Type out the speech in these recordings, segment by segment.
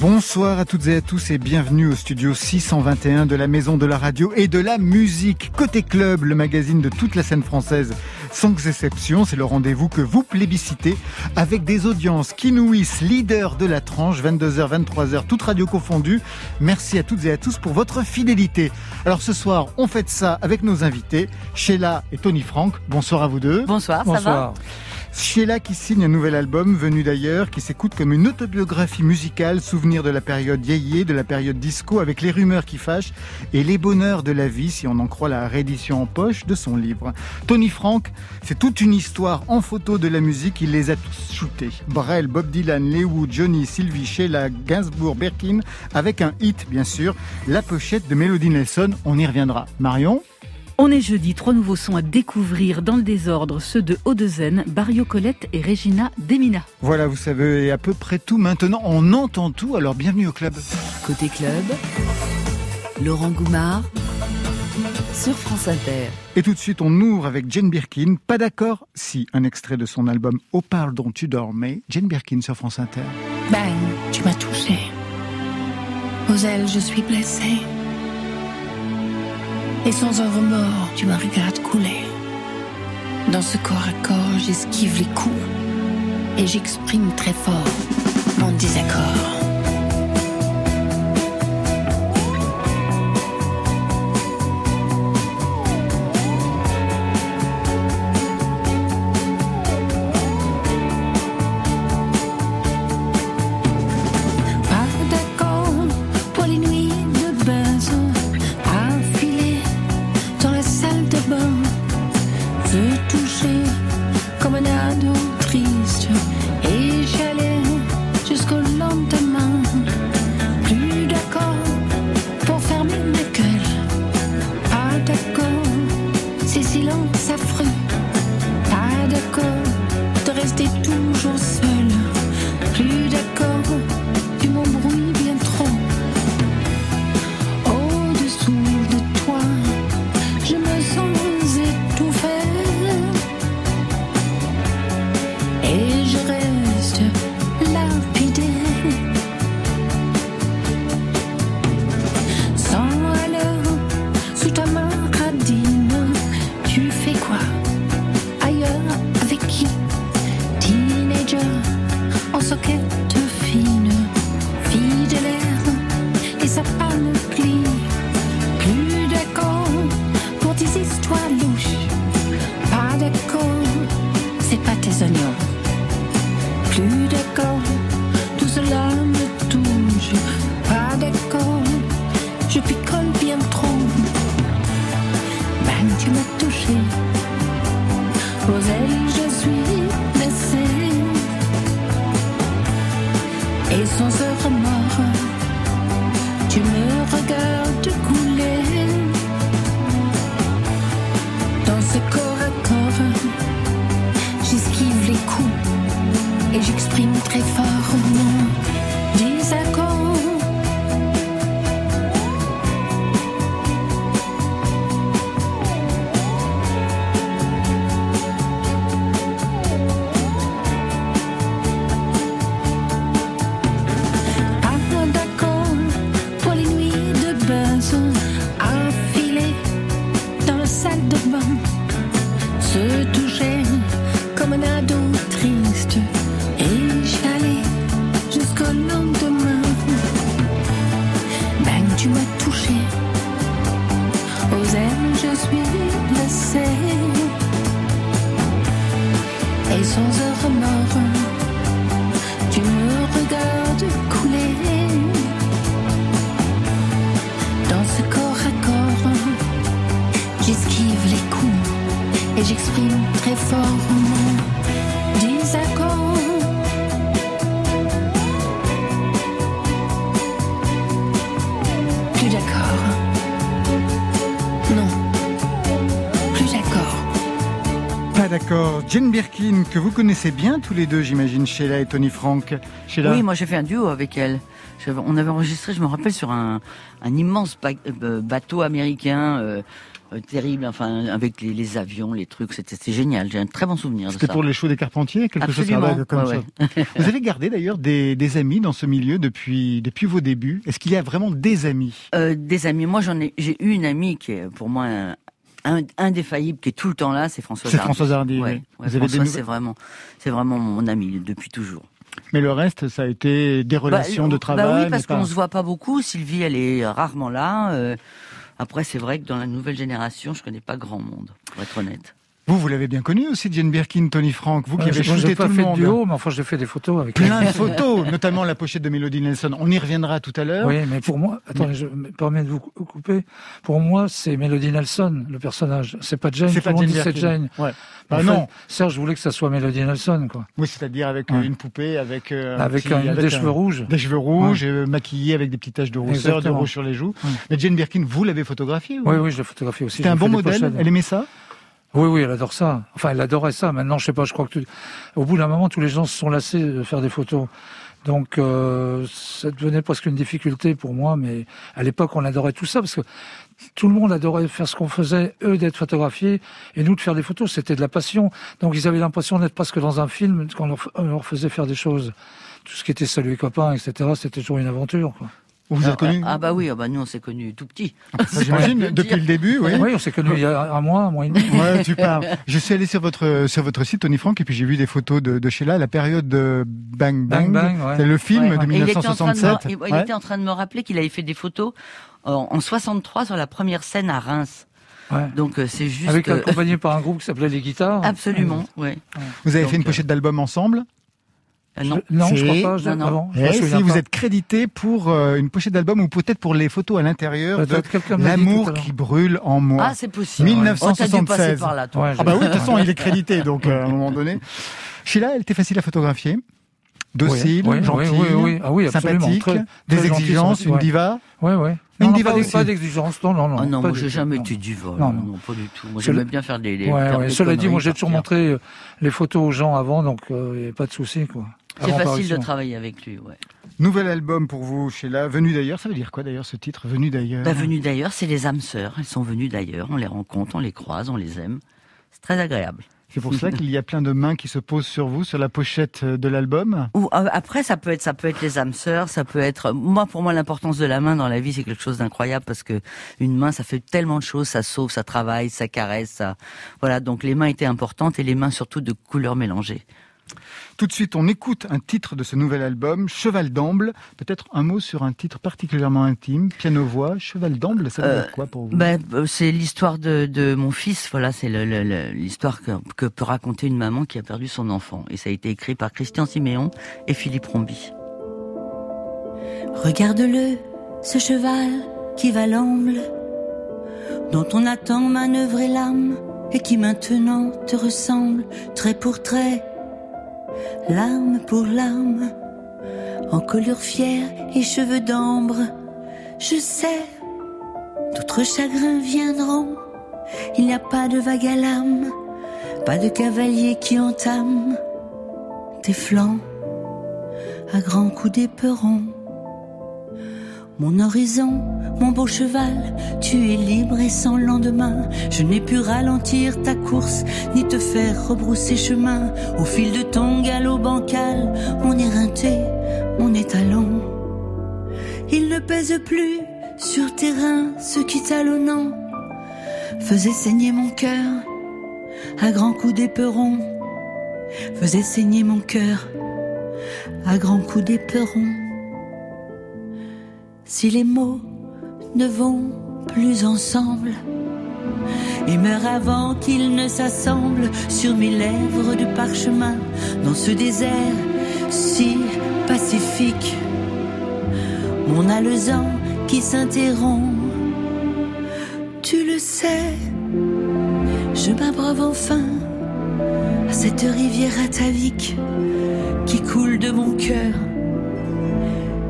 Bonsoir à toutes et à tous et bienvenue au studio 621 de la Maison de la Radio et de la Musique. Côté Club, le magazine de toute la scène française, sans exception, c'est le rendez-vous que vous plébiscitez avec des audiences qui nouissent, leader de la tranche, 22h, 23h, toute radio confondue. Merci à toutes et à tous pour votre fidélité. Alors ce soir, on fait ça avec nos invités, Sheila et Tony Franck. Bonsoir à vous deux. Bonsoir, ça va Sheila qui signe un nouvel album venu d'ailleurs, qui s'écoute comme une autobiographie musicale, souvenir de la période yéyé, de la période disco, avec les rumeurs qui fâchent et les bonheurs de la vie, si on en croit la réédition en poche de son livre. Tony Frank, c'est toute une histoire en photo de la musique, il les a tous shootés. Brel, Bob Dylan, Leewood, Johnny, Sylvie, Sheila, Gainsbourg, Berkin, avec un hit bien sûr, la pochette de Melody Nelson, on y reviendra. Marion? On est jeudi, trois nouveaux sons à découvrir dans le désordre, ceux de Odezen, Barrio Colette et Regina Demina. Voilà, vous savez à peu près tout maintenant, on entend tout, alors bienvenue au club. Côté club, Laurent Goumard sur France Inter. Et tout de suite, on ouvre avec Jane Birkin. Pas d'accord Si, un extrait de son album Au parle dont tu dormais. Jane Birkin sur France Inter. Bang, tu m'as touché. Aux ailes, je suis blessée et sans un remords, tu me regardes couler. Dans ce corps à corps, j'esquive les coups et j'exprime très fort mon désaccord. Que vous connaissez bien tous les deux, j'imagine, Sheila et Tony Frank. Oui, moi j'ai fait un duo avec elle. On avait enregistré, je me rappelle, sur un, un immense euh, bateau américain. Euh, euh, terrible, enfin avec les, les, avions, les trucs, c'était génial. J'ai un très bon souvenir de ça. C'était pour les shows des Carpentiers, quelque Absolument. chose comme ça. Vous avez gardé d'ailleurs des, des, amis dans ce milieu depuis depuis vos débuts? Est-ce qu'il y a vraiment des amis? Euh, Des amis. Moi, j'en ai. J'ai eu une amie qui est pour moi un, indéfaillible, qui est tout le temps là. C'est François. C'est François Hardy. Ouais, François, c'est vraiment, c'est vraiment mon ami depuis toujours. Mais le reste, ça a été des bah, relations de travail. Bah oui, parce qu'on ne se voit pas beaucoup. Sylvie, elle est rarement là. Euh, après, c'est vrai que dans la nouvelle génération, je connais pas grand monde, pour être honnête. Vous, vous l'avez bien connu aussi, Jane Birkin, Tony Frank, vous qui avez shooté tout le monde. Pas fait de mais enfin j'ai fait des photos avec plein de photos, notamment la pochette de Melody Nelson. On y reviendra tout à l'heure. Oui, mais pour moi, attendez, je me permets de vous couper. Pour moi, c'est Melody Nelson le personnage. C'est pas Jane. C'est pas Jane. C'est Jane. Ouais. Bah non, Serge voulais que ça soit Melody Nelson, quoi. Oui, c'est-à-dire avec euh, une poupée, avec euh, avec, un, des cheveux rouges, des cheveux rouges, ouais. maquillée avec des petites taches de rousseur, de rouge sur les joues. Mais Jane Birkin, vous l'avez photographiée Oui, oui, je l'ai photographiée aussi. C'était un bon modèle. Elle aimait ça? Oui, oui, elle adore ça. Enfin, elle adorait ça. Maintenant, je sais pas, je crois que au bout d'un moment, tous les gens se sont lassés de faire des photos. Donc, euh, ça devenait presque une difficulté pour moi. Mais à l'époque, on adorait tout ça parce que tout le monde adorait faire ce qu'on faisait, eux d'être photographiés et nous de faire des photos. C'était de la passion. Donc, ils avaient l'impression d'être presque dans un film quand on leur faisait faire des choses. Tout ce qui était salut copains, etc. C'était toujours une aventure. Quoi. Vous êtes connu Ah bah oui, ah bah nous on s'est connus tout petit. Ah, j'imagine depuis le début, oui. Oui, on s'est connus il y a un mois, un mois et demi. Ouais, tu parles. Je suis allé sur votre sur votre site Tony Frank et puis j'ai vu des photos de, de Sheila, la période de Bang Bang. Bang, Bang C'est le film de 1967. Il, était en train de me rappeler qu'il avait fait des photos en, en 63 sur la première scène à Reims. Ouais. Donc euh, c'est juste avec accompagné par un groupe qui s'appelait les Guitares. Absolument, ouais. Vous avez fait une pochette d'album ensemble euh, non. Je, non, je crois pas. Je, non, non. Eh, si vous êtes crédité pour euh, une pochette d'album ou peut-être pour les photos à l'intérieur de L'amour qui brûle en moi. Ah, c'est possible. 1976. Oh, par là, toi. ah bah oui, de toute façon, il est crédité, donc euh, à un moment donné. Sheila, elle était facile à photographier docile, oui, gentille, oui, ah oui, sympathique, très, des exigences, une diva. Ouais, ouais. Non, une diva pas, aussi. Pas d'exigence, non, non, non. Ah non, moi j'ai jamais été diva, non, non, pas du tout. Moi j'aimais bien faire des. des ouais, ouais. Cela dit, moi j'ai toujours montré les photos aux gens avant, donc il euh, n'y a pas de souci, quoi. C'est facile de travailler avec lui, ouais. Nouvel album pour vous, Sheila. Venu d'ailleurs, ça veut dire quoi d'ailleurs ce titre Venu d'ailleurs bah, Venu d'ailleurs, c'est les âmes sœurs. Elles sont venues d'ailleurs, on les rencontre, on les croise, on les aime. C'est très agréable. C'est pour ça qu'il y a plein de mains qui se posent sur vous, sur la pochette de l'album. Ou euh, après, ça peut être, ça peut être les âmes sœurs, ça peut être. Moi, pour moi, l'importance de la main dans la vie, c'est quelque chose d'incroyable parce que une main, ça fait tellement de choses, ça sauve, ça travaille, ça caresse, ça. Voilà, donc les mains étaient importantes et les mains surtout de couleurs mélangées. Tout de suite, on écoute un titre de ce nouvel album, Cheval d'Amble. Peut-être un mot sur un titre particulièrement intime, piano-voix. Cheval d'Amble, ça veut dire euh, quoi pour vous? ben, euh, C'est l'histoire de, mon fils. Voilà, c'est l'histoire que, peut raconter une maman qui a perdu son enfant. Et ça a été écrit par Christian Siméon et Philippe Rombi. Regarde-le, ce cheval qui va l'amble, dont on attend manœuvrer l'âme et qui maintenant te ressemble trait pour trait L'âme pour l'âme, en colure fière et cheveux d'ambre. Je sais, d'autres chagrins viendront. Il n'y a pas de vague à l'âme, pas de cavalier qui entame tes flancs à grands coups d'éperon. Mon horizon, mon beau cheval, tu es libre et sans lendemain. Je n'ai pu ralentir ta course, ni te faire rebrousser chemin. Au fil de ton galop bancal, mon éreinté, mon étalon. Il ne pèse plus sur tes reins ce qui talonnant faisait saigner mon cœur à grands coups d'éperon. Faisait saigner mon cœur à grands coups d'éperon si les mots ne vont plus ensemble et meurent avant qu'ils ne s'assemblent sur mes lèvres de parchemin dans ce désert si pacifique. Mon alezan qui s'interrompt, tu le sais, je m'abreuve enfin à cette rivière atavique qui coule de mon cœur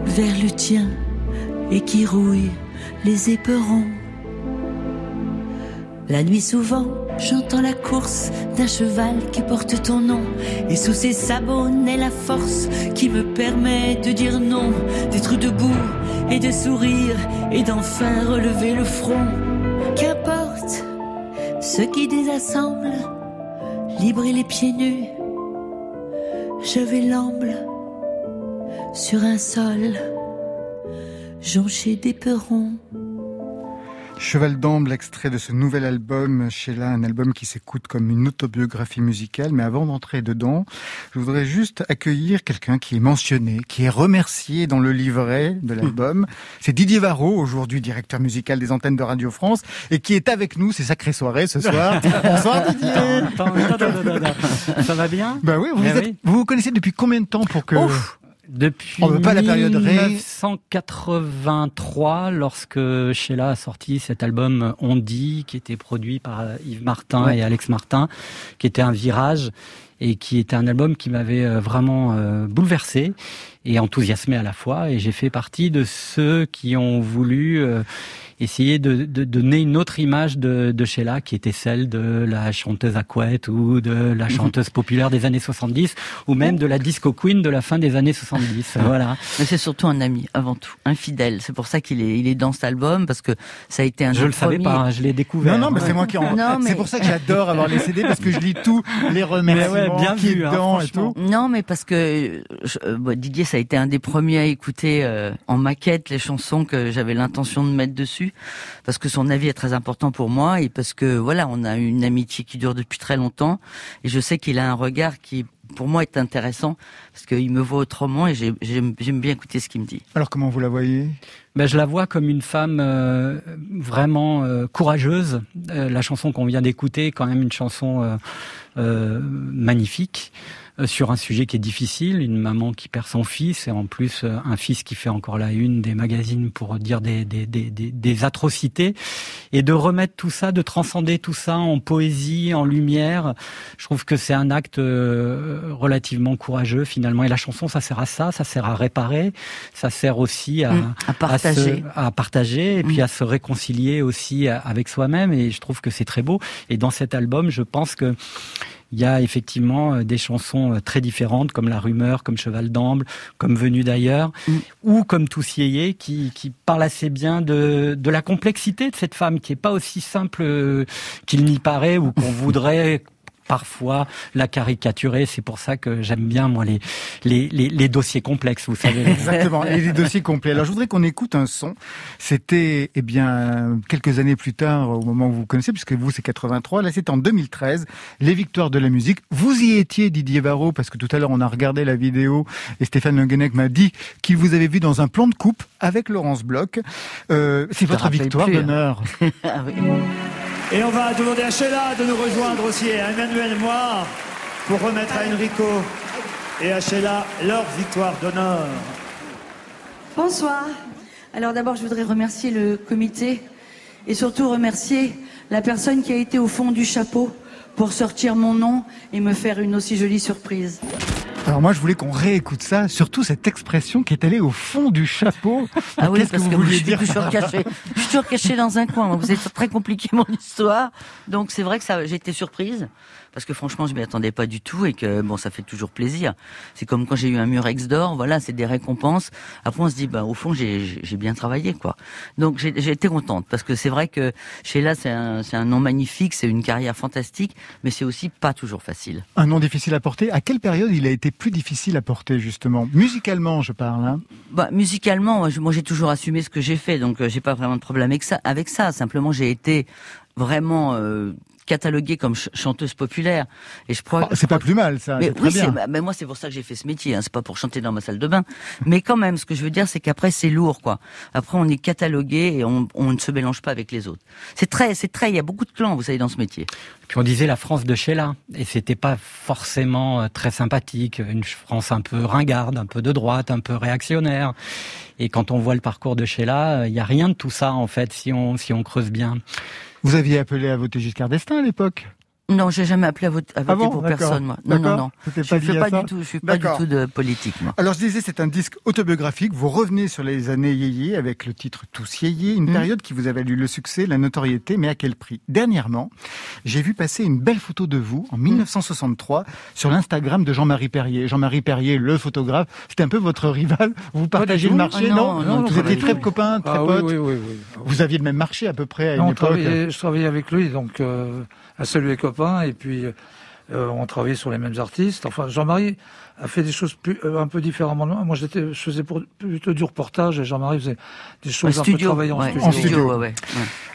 vers le tien et qui rouille les éperons. La nuit souvent, j'entends la course d'un cheval qui porte ton nom. Et sous ses sabots naît la force qui me permet de dire non, d'être debout et de sourire et d'enfin relever le front. Qu'importe ce qui désassemble, libre et les pieds nus, je vais l'amble sur un sol jonché d'éperons. Cheval d'Amble, extrait de ce nouvel album Sheila, un album qui s'écoute comme une autobiographie musicale. Mais avant d'entrer dedans, je voudrais juste accueillir quelqu'un qui est mentionné, qui est remercié dans le livret de l'album. C'est Didier Varro, aujourd'hui directeur musical des antennes de Radio France, et qui est avec nous. C'est sacrée soirée ce soir. Bonsoir Didier. Ça va bien? Bah oui, vous, Eh êtes- oui. vous vous connaissez depuis combien de temps pour que... Depuis On veut pas la période ré. 1983, lorsque Sheila a sorti cet album On dit, qui était produit par Yves Martin Ouais. et Alex Martin, qui était un virage et qui était un album qui m'avait euh, vraiment euh, bouleversé et enthousiasmé à la fois. Et j'ai fait partie de ceux qui ont voulu euh, essayer de, de donner une autre image de, de Sheila, qui était celle de la chanteuse à couette ou de la chanteuse populaire des années 70, ou même de la disco queen de la fin des années 70. Voilà. Mais c'est surtout un ami, avant tout, un fidèle. C'est pour ça qu'il est, il est dans cet album, parce que ça a été un Je le savais pas, hein, je l'ai découvert. Non, non, mais c'est moi qui en... Non, mais- C'est pour ça que j'adore avoir les CD, parce que je lis tous les remerciements ouais, bien qui vu, est hein, dedans et franchement. tout. Non, mais parce que je- euh, bon, Didier, ça a été un des premiers à écouter euh, en maquette les chansons que j'avais l'intention de mettre dessus, parce que son avis est très important pour moi et parce que voilà, on a une amitié qui dure depuis très longtemps et je sais qu'il a un regard qui pour moi est intéressant parce qu'il me voit autrement et j'ai- j'aime bien écouter ce qu'il me dit. Alors comment vous la voyez? Ben, je la vois comme une femme euh, vraiment euh, courageuse. Euh, la chanson qu'on vient d'écouter est quand même une chanson euh, euh, magnifique sur un sujet qui est difficile, une maman qui perd son fils et en plus euh, un fils qui fait encore la une des magazines pour dire des, des, des, des, atrocités et de remettre tout ça, de transcender tout ça en poésie, en lumière. Je trouve que c'est un acte euh, relativement courageux finalement et la chanson ça sert à ça, ça sert à réparer, ça sert aussi à, Mm, à partager. à, se- à partager et puis Mm. à se réconcilier aussi avec soi-même et je trouve que c'est très beau et dans cet album je pense que il y a effectivement euh, des chansons euh, très différentes comme La Rumeur, comme Cheval d'Amble, comme Venu d'ailleurs, Mm. ou comme Tous Yéyé, qui, qui parle assez bien de, de la complexité de cette femme qui est pas aussi simple euh, qu'il n'y paraît ou qu'on voudrait parfois la caricaturer. C'est pour ça que j'aime bien moi les, les, les, les dossiers complexes, vous savez. Exactement, et les dossiers complets. Alors je voudrais qu'on écoute un son. C'était eh bien quelques années plus tard, au moment où vous connaissez, puisque vous c'est 83, là c'est en 2013, les victoires de la musique. Vous y étiez Didier Varro, parce que tout à l'heure on a regardé la vidéo et Stéphane Le Guenec m'a dit qu'il vous avait vu dans un plan de coupe avec Laurence Bloch. Euh, c'est votre victoire hein. d'honneur. Et on va demander à Sheila de nous rejoindre aussi, et à Emmanuel Moir, pour remettre à Enrico et à Sheila leur victoire d'honneur. Bonsoir. Alors d'abord, je voudrais remercier le comité et surtout remercier la personne qui a été au fond du chapeau pour sortir mon nom et me faire une aussi jolie surprise. Alors moi je voulais qu'on réécoute ça, surtout cette expression qui est allée au fond du chapeau. Ah oui, Qu'est-ce que parce vous que, moi, je vouliez suis dire toujours cachée. Je suis toujours cachée dans un coin. Vous êtes très compliqué mon histoire. Donc c'est vrai que ça, j'ai été surprise parce que franchement, je m'y attendais pas du tout et que bon, ça fait toujours plaisir. C'est comme quand j'ai eu un Murex d'or. Voilà, c'est des récompenses. Après, on se dit, bah au fond, j'ai, bien travaillé, quoi. Donc j'ai, été contente parce que c'est vrai que Sheila, c'est un, c'est un nom magnifique, c'est une carrière fantastique, mais c'est aussi pas toujours facile. Un nom difficile à porter. À quelle période il a été plus difficile à porter justement? Musicalement, je parle. Hein. Bah, musicalement, moi, j'ai toujours assumé ce que j'ai fait, donc euh, j'ai pas vraiment de problème avec ça. Avec ça, simplement, j'ai été vraiment euh, cataloguée comme ch- chanteuse populaire, et je crois. Ah, c'est pas plus mal, ça. Mais oui, bien. bah, mais moi c'est pour ça que j'ai fait ce métier. Hein. C'est pas pour chanter dans ma salle de bain, mais quand même, ce que je veux dire, c'est qu'après c'est lourd, quoi. Après, on est catalogué et on, on ne se mélange pas avec les autres. C'est très, c'est très. Il y a beaucoup de clans, vous savez, dans ce métier. Puis on disait la France de Sheila, et c'était pas forcément euh, très sympathique, une France un peu ringarde, un peu de droite, un peu réactionnaire. Et quand on voit le parcours de Sheila, euh, il y a rien de tout ça en fait, si on si on creuse bien. Vous aviez appelé à voter Giscard d'Estaing à l'époque Non, j'ai jamais appelé à voter, à Ah voter bon, pour personne, moi. Non, non, non. Je pas fais pas du tout, je suis pas du tout de politique, moi. Alors je disais, c'est un disque autobiographique. Vous revenez sur les années yéyé avec le titre Tous yéyé, une Mhm. période qui vous a valu le succès, la notoriété, mais à quel prix? Dernièrement, j'ai vu passer une belle photo de vous en 1963 sur l'Instagram de Jean-Marie Perrier. Jean-Marie Perrier, le photographe, c'était un peu votre rival. Vous partagez le marché, Ah non, non, non, Vous étiez très tout. copains, très Ah oui, potes. oui, oui, oui. Vous aviez le même marché à peu près à Non, une époque. je travaillais avec lui, donc euh, à Salut les copains, et puis euh, on travaillait sur les mêmes artistes. Enfin, Jean-Marie a fait des choses plus, euh, un peu différemment de moi. Moi, j'étais, je faisais pour, plutôt du reportage, et Jean-Marie faisait des En choses un peu studio, travaillées en ouais, studio. En studio. ouais. ouais.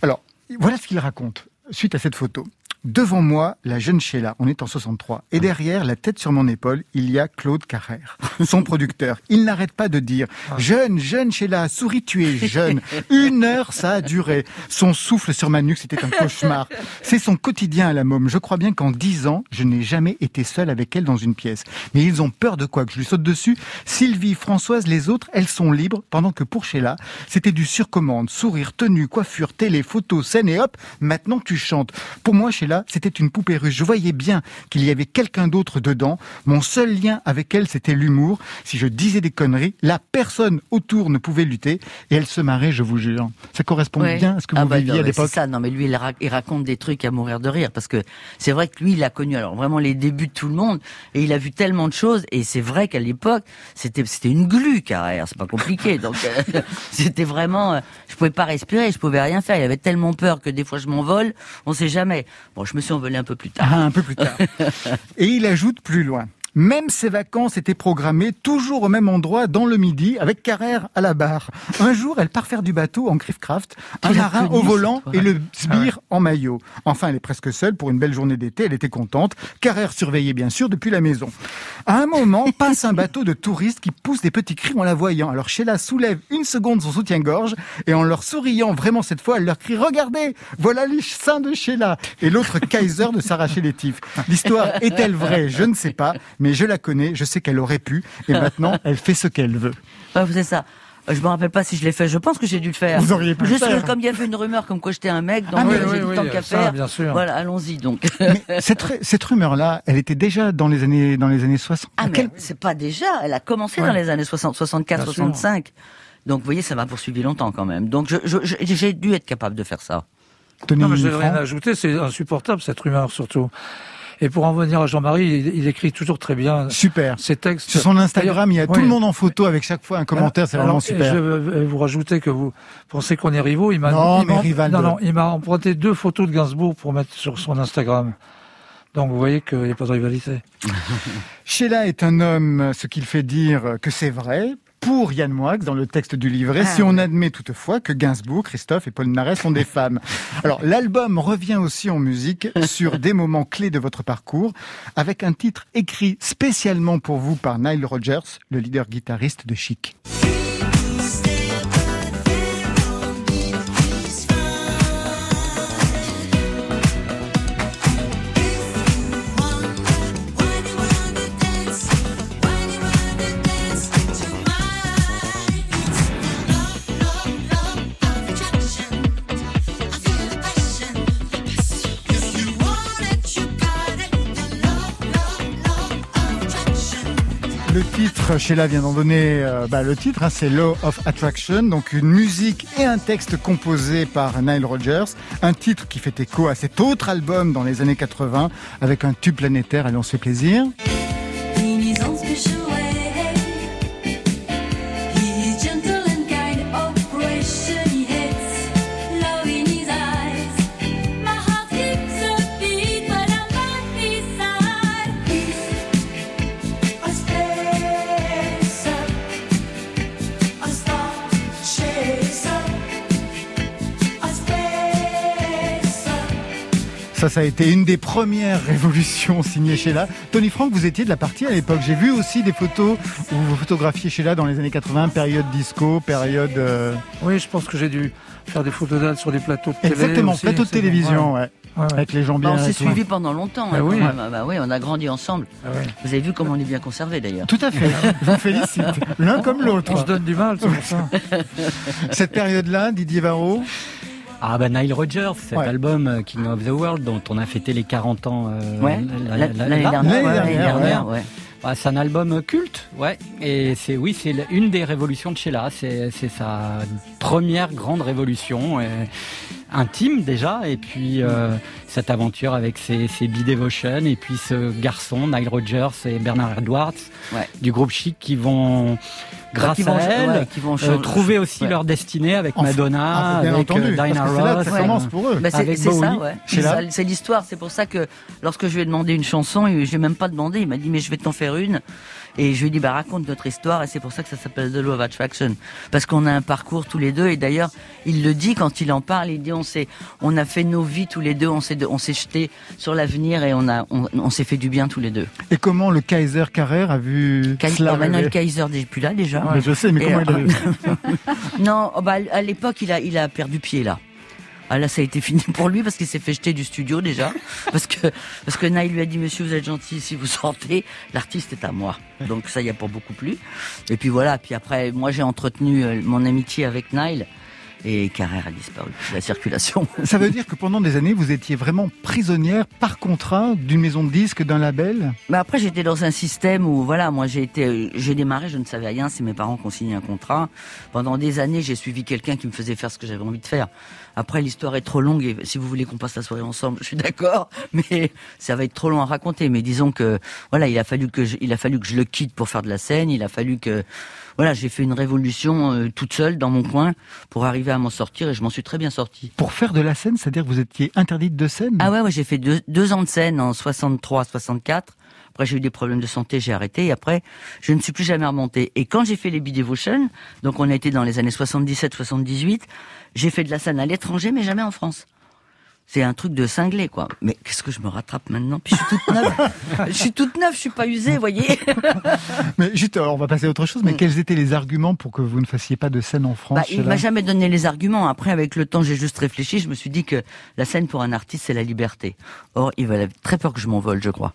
Alors, voilà ce qu'il raconte suite à cette photo. Devant moi, la jeune Sheila, on est en 63, et derrière, la tête sur mon épaule, il y a Claude Carrère, son producteur. Il n'arrête pas de dire « Jeune, jeune Sheila, souris, tu es jeune ». Une heure, ça a duré. Son souffle sur ma nuque, c'était un cauchemar. C'est son quotidien à la môme. Je crois bien qu'en dix ans, je n'ai jamais été seul avec elle dans une pièce. Mais ils ont peur de quoi Que je lui saute dessus? Sylvie, Françoise, les autres, elles sont libres, pendant que pour Sheila, c'était du surcommande, sourire, tenue, coiffure, télé, photo, scène et hop, maintenant tu chantes. Pour moi, Sheila, c'était une poupée russe. Je voyais bien qu'il y avait quelqu'un d'autre dedans. Mon seul lien avec elle, c'était l'humour. Si je disais des conneries, la personne autour ne pouvait lutter et elle se marrait, je vous jure. Ça correspond Ouais. bien à ce que vous Ah bah viviez non, à l'époque. C'est ça, non mais lui il raconte des trucs à mourir de rire parce que c'est vrai que lui il a connu alors vraiment les débuts de tout le monde et il a vu tellement de choses et c'est vrai qu'à l'époque c'était c'était une glu carrière, c'est pas compliqué donc euh, c'était vraiment euh, je pouvais pas respirer, je pouvais rien faire, il avait tellement peur que des fois je m'envole, on sait jamais. Bon, je me suis envolé un peu plus tard. Ah, un peu plus tard. Et il ajoute plus loin. Même ses vacances étaient programmées toujours au même endroit dans le midi avec Carrère à la barre. Un jour, elle part faire du bateau en Griffcraft, un marin au volant et le sbire en maillot. Enfin, elle est presque seule pour une belle journée d'été, elle était contente. Carrère surveillait bien sûr depuis la maison. À un moment, passe un bateau de touristes qui pousse des petits cris en la voyant. Alors Sheila soulève une seconde son soutien-gorge et en leur souriant vraiment cette fois, elle leur crie « Regardez, voilà les seins de Sheila !» Et l'autre Kaiser de s'arracher les tifs. L'histoire est-elle vraie? Je ne sais pas, mais je la connais, je sais qu'elle aurait pu et maintenant, elle fait ce qu'elle veut. Ouais, c'est ça. Je me rappelle pas si je l'ai fait. Je pense que j'ai dû le faire. Vous auriez pu le faire. que comme il y avait une rumeur comme quoi j'étais un mec, donc Ah, oui, j'ai oui, tant oui, qu'à ça, faire. bien sûr. Voilà, allons-y donc. Mais cette, cette rumeur-là, elle était déjà dans les années, dans les années 60. Ah mais c'est pas déjà. Elle a commencé Ouais. dans les années 60, 64, Bien sûr. 65. Donc vous voyez, ça m'a poursuivi longtemps quand même. Donc je- je- je- j'ai dû être capable de faire ça. Non, mais je n'ai Franck rien à ajouter, c'est insupportable cette rumeur surtout. Et pour en venir à Jean-Marie, il, il écrit toujours très bien Super. ses textes. Sur son Instagram, il y a tout le monde en photo avec chaque fois un commentaire, c'est vraiment super. Je vais vous rajouter que vous pensez qu'on est rivaux. Il m'a, Non, il mais m'a- rival non, de- non, il m'a emprunté deux photos de Gainsbourg pour mettre sur son Instagram. Donc vous voyez qu'il n'y a pas de rivalité. Sheila est un homme, ce qu'il fait dire que c'est vrai. Pour Yann Moix, dans le texte du livret, Ah, si on admet toutefois que Gainsbourg, Christophe et Paul Naret sont des femmes. Alors, l'album revient aussi en musique sur des moments clés de votre parcours, avec un titre écrit spécialement pour vous par Nile Rodgers, le leader guitariste de Chic. Titre, Sheila vient d'en donner euh, bah, le titre, hein, c'est Law of Attraction, donc une musique et un texte composé par Nile Rodgers, un titre qui fait écho à cet autre album dans les années 80 avec un tube planétaire, allez on se fait plaisir. Ça, ça a été une des premières révolutions signées Sheila. Tony Frank, vous étiez de la partie à l'époque. J'ai vu aussi des photos où vous photographiez Sheila dans les années 80, période disco, période... euh, Oui, je pense que j'ai dû faire des photos d'elle sur des plateaux de télé. Exactement, aussi, plateau de télévision, ouais. ouais. Ouais, ouais. Avec les gens Bah, bien... on s'est suivis pendant longtemps. Bah hein, oui. Ah bah oui, on a grandi ensemble. Ah ouais. Vous avez vu comment on est bien conservés d'ailleurs. Tout à fait. Je vous félicite. L'un comme l'autre. On se donne du mal, c'est pour ça. Cette période-là, Didier Varro, Ah bah Nile Rodgers, cet album euh, King of the World dont on a fêté les 40 ans euh, ouais. l'année dernière. Bah, c'est un album culte, ouais. Et c'est oui, c'est une des révolutions de Sheila. C'est sa première grande révolution. Et intime déjà, et puis euh, cette aventure avec ses, ses Devotion, et puis ce garçon, Nile Rodgers et Bernard Edwards, du groupe Chic, qui vont, grâce à elle, qui vont euh, trouver aussi leur destinée avec Madonna, ah, avec euh, Diana Ross. Ça pour eux. Bah, c'est ça, ouais. C'est l'histoire. C'est pour ça que lorsque je lui ai demandé une chanson, je lui ai même pas demandé, il m'a dit mais je vais t'en faire une. Et je lui dit, bah, raconte notre histoire. Et c'est pour ça que ça s'appelle The Law of Attraction. Parce qu'on a un parcours tous les deux. Et d'ailleurs, il le dit quand il en parle. Il dit, on s'est, on a fait nos vies tous les deux. On s'est, on s'est jeté sur l'avenir et on a, on, s'est fait du bien tous les deux. Et comment le Kaiser Carrère a vu cela Maintenant, le Kaiser n'est plus là déjà. je sais, mais comment il a vu Non, oh, bah, à l'époque, il a, il a perdu pied là. Ah là, ça a été fini pour lui parce qu'il s'est fait jeter du studio déjà. parce que parce que Naïl lui a dit Monsieur, vous êtes gentil si vous sortez. L'artiste est à moi. Donc ça, y a pas beaucoup plus. Et puis voilà. Puis après, moi, j'ai entretenu euh, mon amitié avec Naïl et Carrère a disparu de la circulation. Ça veut dire que pendant des années, vous étiez vraiment prisonnière par contrat d'une maison de disques, d'un label? Mais après, j'étais dans un système où, voilà, moi j'ai été, j'ai démarré, je ne savais rien, c'est mes parents qui ont signé un contrat. Pendant des années, j'ai suivi quelqu'un qui me faisait faire ce que j'avais envie de faire. Après, l'histoire est trop longue et si vous voulez qu'on passe la soirée ensemble, je suis d'accord, mais ça va être trop long à raconter. Mais disons que, voilà, il a fallu que il a fallu que je le quitte pour faire de la scène, il a fallu que, voilà, j'ai fait une révolution euh, toute seule dans mon coin pour arriver à m'en sortir et je m'en suis très bien sorti. Pour faire de la scène, c'est-à-dire que vous étiez interdite de scène Ah ouais, ouais j'ai fait deux, deux ans de scène en 63, 64. Après, j'ai eu des problèmes de santé, j'ai arrêté. Et après, je ne suis plus jamais remonté. Et quand j'ai fait les Devotion, donc on a été dans les années 77-78, j'ai fait de la scène à l'étranger, mais jamais en France. C'est un truc de cinglé, quoi. Mais qu'est-ce que je me rattrape maintenant Puis je suis toute neuve. je suis toute neuve, je suis pas usée, vous voyez. mais juste, on va passer à autre chose. Mais mm. quels étaient les arguments pour que vous ne fassiez pas de scène en France bah, Il m'a jamais donné les arguments. Après, avec le temps, j'ai juste réfléchi. Je me suis dit que la scène pour un artiste, c'est la liberté. Or, il va très peur que je m'envole, je crois.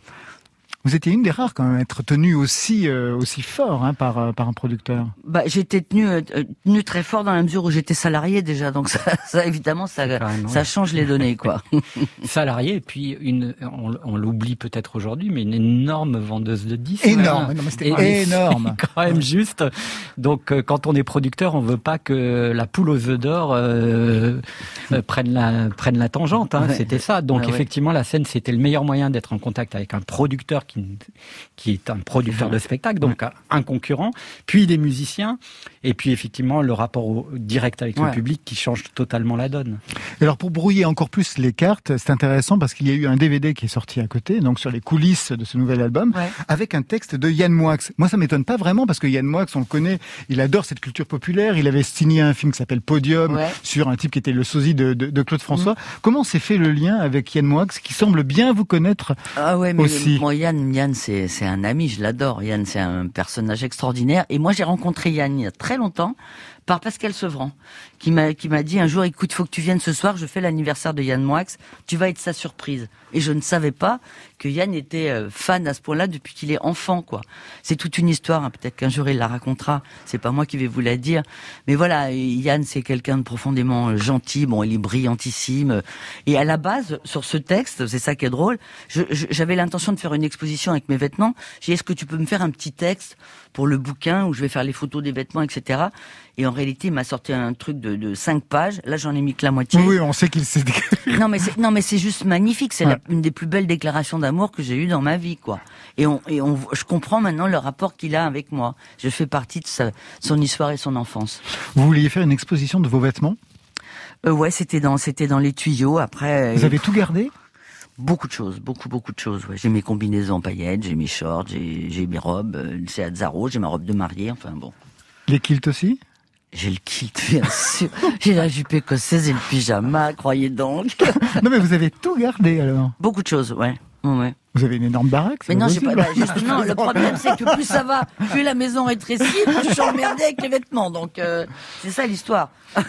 Vous étiez une des rares quand même à être tenue aussi euh, aussi fort hein, par euh, par un producteur. Bah j'étais tenue euh, tenue très fort dans la mesure où j'étais salarié déjà donc ça, ça évidemment ça ça change les données quoi. salarié et puis une on, on l'oublie peut-être aujourd'hui mais une énorme vendeuse de disques. Énorme, énorme. Quand même juste. Donc quand on est producteur on veut pas que la poule aux œufs d'or prenne la prenne la tangente. Hein, C'était ça. Donc effectivement la scène c'était le meilleur moyen d'être en contact avec un producteur qui, est un producteur de spectacle, donc un concurrent, puis des musiciens, et puis effectivement le rapport au, direct avec le public qui change totalement la donne. alors pour brouiller encore plus les cartes, c'est intéressant parce qu'il y a eu un DVD qui est sorti à côté, donc sur les coulisses de ce nouvel album, avec un texte de Yann Moix. Moi ça m'étonne pas vraiment parce que Yann Moix, on le connaît, il adore cette culture populaire, il avait signé un film qui s'appelle Podium sur un type qui était le sosie de, Claude François. Mm. Comment s'est fait le lien avec Yann Moix qui semble bien vous connaître ah ouais, mais aussi Yann, Yann, c'est un ami, je l'adore. Yann, c'est un personnage extraordinaire. Et moi, j'ai rencontré Yann il y a très longtemps par Pascal Sevran, qui m'a qui m'a dit un jour, écoute, faut que tu viennes ce soir, je fais l'anniversaire de Yann Moix, tu vas être sa surprise. Et je ne savais pas que Yann était euh, fan à ce point-là depuis qu'il est enfant, quoi. C'est toute une histoire. Hein. Peut-être qu'un jour il la racontera. C'est pas moi qui vais vous la dire, mais voilà, Yann c'est quelqu'un de profondément euh, gentil. Bon, il est brillantissime. Et à la base, sur ce texte, c'est ça qui est drôle. J'avais l'intention de faire une exposition avec mes vêtements. J'ai dit, est-ce que tu peux me faire un petit texte pour le bouquin où je vais faire les photos des vêtements, etc. Et en réalité, il m'a sorti un truc de, de 5 pages. Là, j'en ai mis que la moitié. Oui, on sait qu'il s'est. non, mais c'est, non, mais c'est juste magnifique. C'est une des plus belles déclarations d'amour que j'ai eues dans ma vie, quoi. Et on, et on, je comprends maintenant le rapport qu'il a avec moi. Je fais partie de sa, son histoire et son enfance. Vous vouliez faire une exposition de vos vêtements? Euh, Ouais, c'était dans, c'était dans les tuyaux. Après. Vous avez tout gardé? Beaucoup de choses, beaucoup, beaucoup de choses. Ouais. J'ai mes combinaisons en paillettes, j'ai mes shorts, j'ai mes robes, euh, c'est à Zaro, j'ai ma robe de mariée, enfin bon. Les kilts aussi? J'ai le kilt, bien sûr. J'ai la jupe écossaise et le pyjama, croyez donc. non mais vous avez tout gardé alors Beaucoup de choses, ouais. Ouais. Vous avez une énorme baraque Mais non, j'ai pas. Bah, non, le problème c'est que plus ça va, plus la maison rétrécit, plus je suis emmerdée avec les vêtements. Donc euh, c'est ça l'histoire.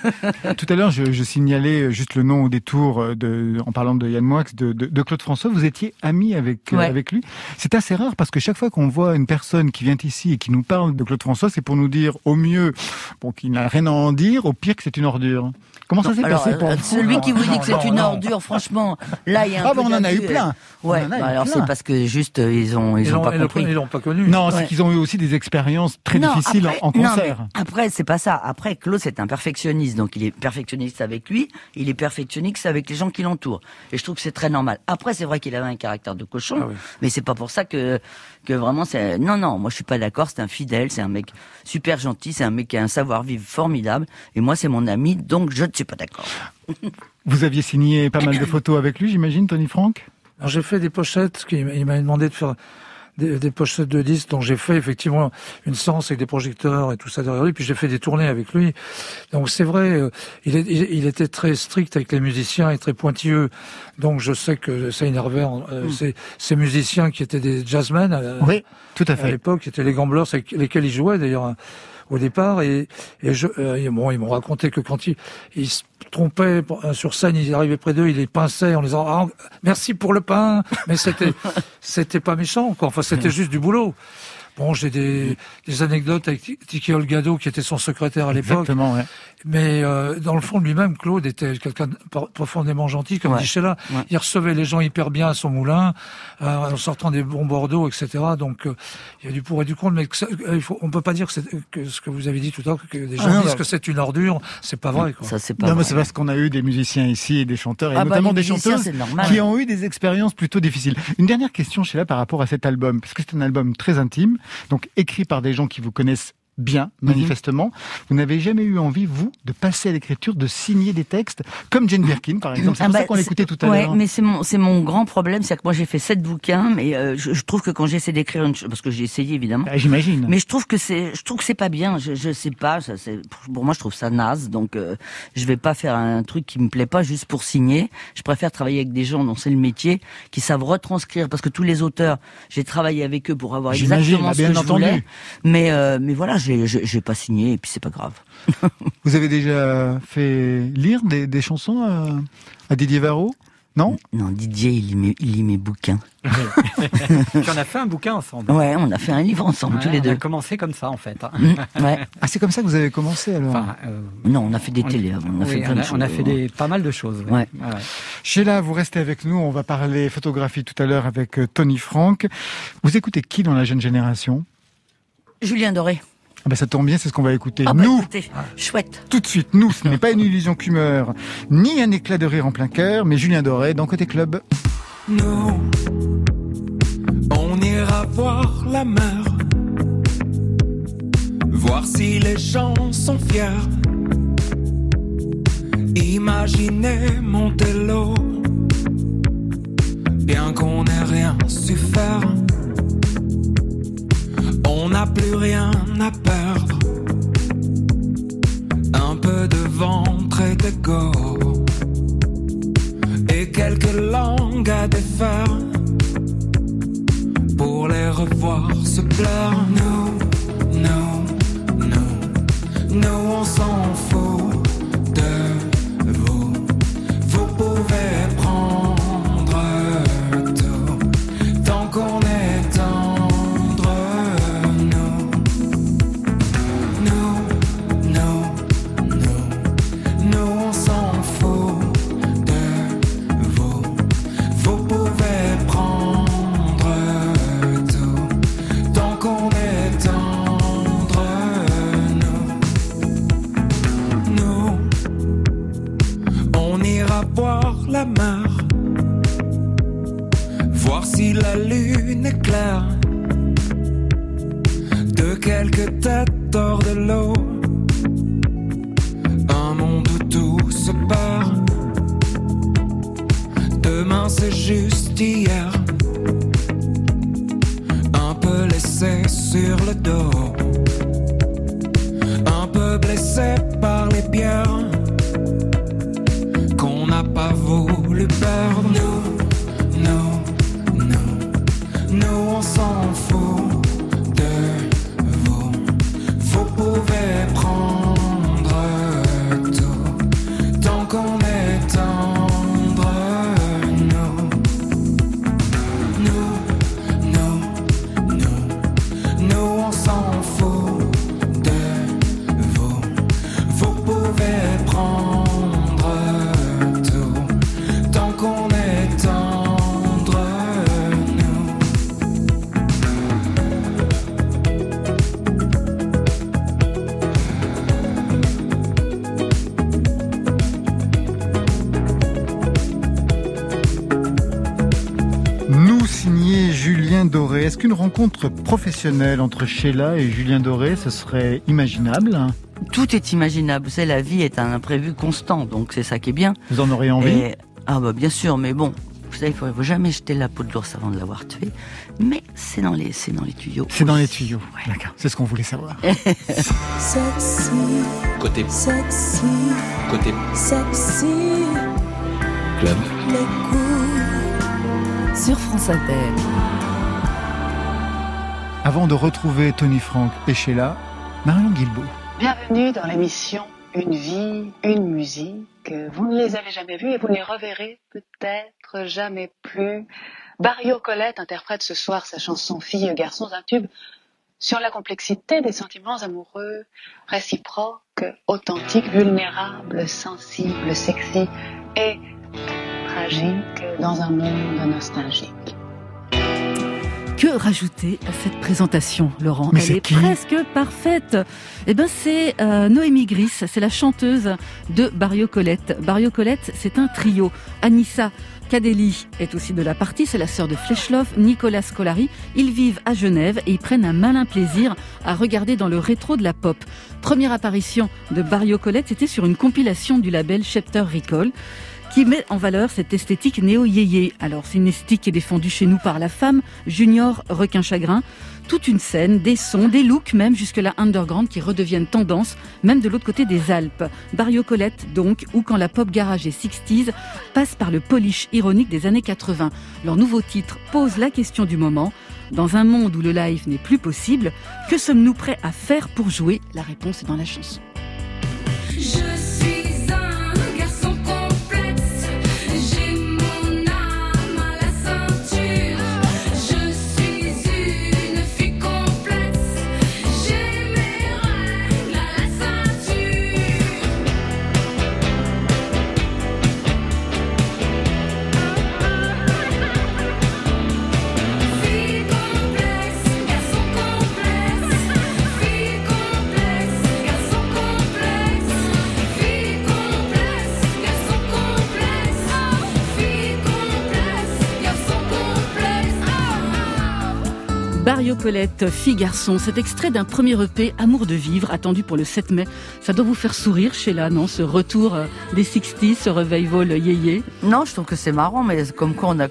Tout à l'heure, je, je, signalais juste le nom au détour de, en parlant de Yann Moix, de, de, de, Claude François. Vous étiez ami avec avec lui. C'est assez rare parce que chaque fois qu'on voit une personne qui vient ici et qui nous parle de Claude François, c'est pour nous dire au mieux bon qu'il n'a rien à en dire, au pire que c'est une ordure. Comment ça s'est passé pour Celui qui vous dit que c'est une non. ordure, franchement, là il y a un Ah, bah, on en a eu plein. Ouais, bah, alors c'est parce que juste euh, ils ont ils, Ils ont pas compris. ils l'ont pas connu. Non, Ouais. c'est qu'ils ont eu aussi des expériences très Non, difficiles après- en concert. mais après, c'est pas ça. Après, Claude, c'est un perfectionniste. Donc, il est perfectionniste avec lui. Il est perfectionniste avec les gens qui l'entourent. Et je trouve que c'est très normal. Après, c'est vrai qu'il avait un caractère de cochon. Ah oui. Mais c'est pas pour ça que, que vraiment c'est, non, non, moi, je suis pas d'accord. C'est un fidèle. C'est un mec super gentil. C'est un mec qui a un savoir-vivre formidable. Et moi, c'est mon ami. Donc, je suis pas d'accord. Vous aviez signé pas mal de photos avec lui, j'imagine, Tony Frank? Alors, j'ai fait des pochettes, qu'il m'a- il m'avait demandé de faire des, des pochettes de disques, dont j'ai fait effectivement une séance avec des projecteurs et tout ça derrière lui, puis j'ai fait des tournées avec lui. Donc c'est vrai, euh, il, est- il, il était très strict avec les musiciens et très pointilleux. Donc je sais que ça énervait euh, ces, ces musiciens qui étaient des jazzmen à, la- Oui, tout à à l'époque, qui étaient les Gamblers avec lesquels il jouait d'ailleurs hein, au départ. Et, et je, euh, et bon, ils m'ont raconté que quand ils, ils se trompaient euh, sur scène, ils arrivaient près d'eux, ils les pinçaient en disant ah, merci pour le pain. Mais c'était c'était pas méchant, quoi. Enfin, c'était juste du boulot. Bon, j'ai des, des anecdotes avec Ti- Tiki Olgado, qui était son secrétaire à l'époque. Exactement, ouais. Mais euh, dans le fond de lui-même, Claude était quelqu'un de pro- profondément gentil, comme Ouais. dit Sheila. Ouais. Il recevait les gens hyper bien à son moulin, euh, en sortant des bons Bordeaux, etc. Donc euh, il y a du pour et du contre, mais que ça- euh, il faut, on peut pas dire que, c'est- que ce que vous avez dit tout à l'heure, que des gens Ah non, disent non. que c'est une ordure, c'est pas vrai. Quoi. Ça, c'est pas Non, mais c'est parce qu'on a eu des musiciens ici et des chanteurs, et Ah bah, notamment des chanteuses qui ont eu des expériences plutôt difficiles. Une dernière question, Sheila, par rapport à cet album, parce que c'est un album très intime, donc écrit par des gens qui vous connaissent bien, Mhm. manifestement. Vous n'avez jamais eu envie, vous, de passer à l'écriture, de signer des textes, comme Jane Birkin, par exemple. C'est Ah ça bah, qu'on l'écoutait tout à ouais, l'heure. mais c'est mon c'est mon grand problème, c'est que moi j'ai fait sept bouquins, mais euh, je, je trouve que quand j'essaie d'écrire une chose, parce que j'ai essayé évidemment, Ah, J'imagine. mais je trouve que c'est je trouve que c'est pas bien. Je je sais pas, ça, c'est pour moi je trouve ça naze, donc euh, je vais pas faire un truc qui me plaît pas juste pour signer. Je préfère travailler avec des gens dont c'est le métier, qui savent retranscrire, parce que tous les auteurs, j'ai travaillé avec eux pour avoir exactement bah, ce bien que je entendu. voulais. Mais euh, mais voilà, j'ai j'ai j'ai pas signé et puis c'est pas grave. Vous avez déjà fait lire des, des chansons à, à Didier Varro? Non? Non, Didier, il lit mes, il lit mes bouquins. Puis on a fait un bouquin ensemble. Ouais, on a fait un livre ensemble tous les on deux. a commencé comme ça en fait. Mm, ouais. Ah, c'est comme ça que vous avez commencé alors? Enfin, euh, Non, on a fait des on- télés avant, on a oui, fait plein on de a, choses. on a fait des, pas mal de choses. Ouais. Ouais, ouais. Sheila, vous restez avec nous. On va parler photographie tout à l'heure avec euh, Tony Frank. Vous écoutez qui dans la jeune génération? Julien Doré. Ah ben, Ça tombe bien, c'est ce qu'on va écouter. Ah bah nous, écoutez, chouette. tout de suite, nous, ce n'est pas une illusion qu'humeur, ni un éclat de rire en plein cœur, mais Julien Doré dans Côté Club. Nous, on ira voir la mer, voir si les gens sont fiers. Imaginez monter l'eau, bien qu'on n'ait rien su faire. N'a plus rien à perdre, un peu de ventre et d'ego et quelques langues à défaire. Pour les revoir se plaire. Nous, nous, nous, nous on s'en fout rencontre professionnelle entre Sheila et Julien Doré, ce serait imaginable Tout est imaginable. C'est la vie est un imprévu constant, donc c'est ça qui est bien. Vous en auriez envie? Et- Ah bah bien sûr, mais bon, vous savez, il faut, faut jamais jeter la peau de l'ours avant de l'avoir tué. Mais c'est dans les, c'est dans les tuyaux. C'est dans les tuyaux. D'accord, c'est ce qu'on voulait savoir. Sexy, Côté sexy, côté sexy, club. les coups. Sur France Inter. Avant de retrouver Tony Frank et Sheila, Marion Guilbault. Bienvenue dans l'émission Une vie, une musique. Vous ne les avez jamais vus et vous ne les reverrez peut-être jamais plus. Barrio Colette interprète ce soir sa chanson Filles, garçons, un tube sur la complexité des sentiments amoureux, réciproques, authentiques, vulnérables, sensibles, sexy et tragiques dans un monde nostalgique. Que rajouter à cette présentation, Laurent? Mais Elle est presque parfaite. Eh ben, c'est euh, Noémie Gris, c'est la chanteuse de Barrio Colette. Barrio Colette, c'est un trio. Anissa Kadeli est aussi de la partie, c'est la sœur de Fleshloff, Nicolas Scolari. Ils vivent à Genève et ils prennent un malin plaisir à regarder dans le rétro de la pop. Première apparition de Barrio Colette, c'était sur une compilation du label Schepter Recall qui met en valeur cette esthétique néo-yéyé. Alors, c'est une esthétique qui est défendue chez nous par la femme, Junior Requin Chagrin. Toute une scène, des sons, des looks même jusque-là underground qui redeviennent tendance, même de l'autre côté des Alpes. Barrio Colette, donc, ou quand la pop garage et 60s passe par le polish ironique des années 80. Leur nouveau titre pose la question du moment. Dans un monde où le live n'est plus possible, que sommes-nous prêts à faire pour jouer? La réponse est dans la chanson. Colette, fille garçon, cet extrait d'un premier EP, Amour de vivre, attendu pour le 7 mai. Ça doit vous faire sourire, Sheila, non Ce retour euh, des 60s, ce revival yéyé? Non, je trouve que c'est marrant, mais comme quoi on a,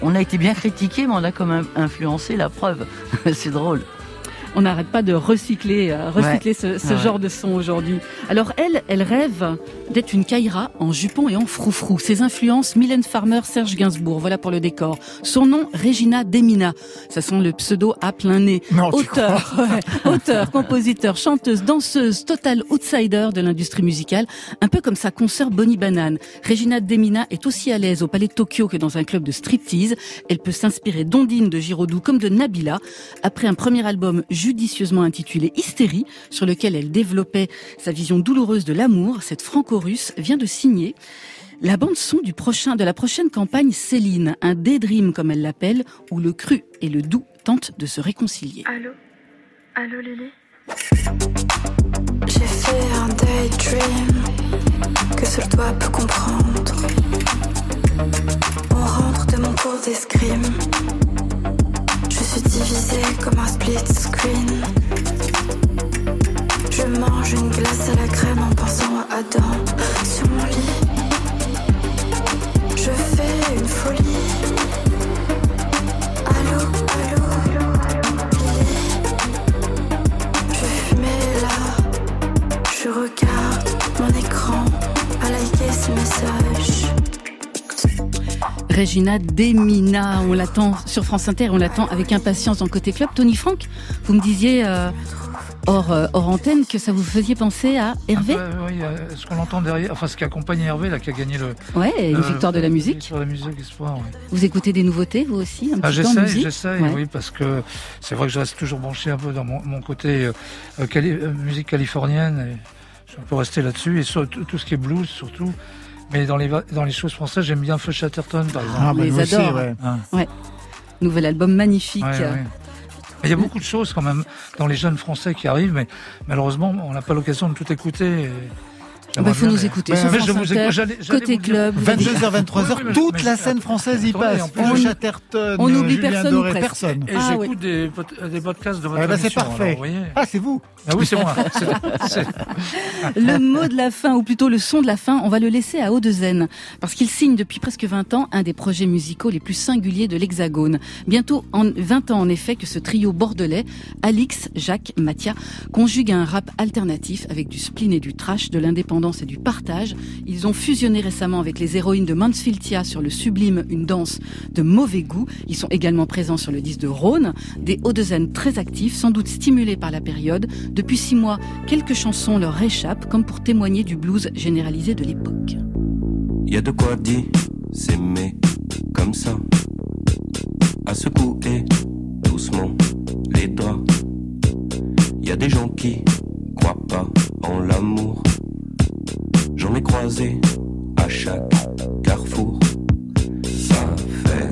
on a été bien critiqué, mais on a quand même influencé la preuve. c'est drôle. On n'arrête pas de recycler, euh, recycler Ouais. ce, genre de son aujourd'hui. Alors elle, elle rêve d'être une Kaira en jupon et en froufrou. Ses influences, Mylène Farmer, Serge Gainsbourg, voilà pour le décor. Son nom, Regina Demina. Ça sent le pseudo à plein nez. Non, auteur, ouais, auteur, compositeur, chanteuse, danseuse, total outsider de l'industrie musicale, un peu comme sa consoeur Bonnie Banane. Regina Demina est aussi à l'aise au Palais de Tokyo que dans un club de striptease. Elle peut s'inspirer d'Ondine, de Giraudoux comme de Nabila. Après un premier album judicieusement intitulé Hystérie, sur lequel elle développait sa vision douloureuse de l'amour, cette franco-russe vient de signer la bande son du prochain, de la prochaine campagne Céline, un daydream comme elle l'appelle, où le cru et le doux tentent de se réconcilier. Allô? Allô Lily? J'ai fait un daydream que seul toi peux comprendre. On rentre de mon cours d'escrime. Regina Demina, on l'attend sur France Inter, on l'attend avec impatience dans Côté Club. Tony Franck, vous me disiez euh, hors, euh, hors antenne que ça vous faisait penser à Hervé Ouais, oui, euh, ce qu'on entend derrière, enfin ce qui accompagne Hervé, là, qui a gagné le. Ouais, une victoire de la musique. Sur la musique, espoir. Vous écoutez des nouveautés, vous aussi un Ah, j'essaye, Ouais. oui, parce que c'est vrai que je reste toujours branché un peu dans mon, mon côté euh, cali- musique californienne. Et je peux rester là-dessus et sur tout ce qui est blues surtout. Mais dans les dans les choses françaises, j'aime bien Feu Chatterton par exemple. Ah, bah, les aussi, adore. ouais. Ah. Ouais. Nouvel album magnifique. Ouais, ouais. Il y a beaucoup de choses quand même dans les jeunes français qui arrivent, mais malheureusement, on n'a pas l'occasion de tout écouter. Et, Il bah, faut nous écouter sur France Inter, côté club. 22h, 23h, toute la scène française y passe. On, Chatterton, on n'oublie personne Doré, ou presque. personne. Et Ah, j'écoute des, pod- des podcasts de votre Ah bah, c'est parfait. alors, vous voyez. Ah, c'est vous. Ah oui, c'est moi. Le mot de la fin, ou plutôt le son de la fin, on va le laisser à Audezen, parce qu'il signe depuis presque 20 ans un des projets musicaux les plus singuliers de l'Hexagone. Bientôt en 20 ans en effet que ce trio bordelais, Alix, Jacques, Mathia, conjugue un rap alternatif avec du spleen et du trash, de l'indépendance et du partage. Ils ont fusionné récemment avec les héroïnes de Mansfieldia sur le sublime Une danse de mauvais goût. Ils sont également présents sur le disque de Rhône, des Audezen très actifs, sans doute stimulés par la période. Depuis six mois, quelques chansons leur réchappent, comme pour témoigner du blues généralisé de l'époque. Y a de quoi dire, s'aimer comme ça. À secouer doucement les doigts. Y a des gens qui croient pas en l'amour. J'en ai croisé à chaque carrefour. Ça fait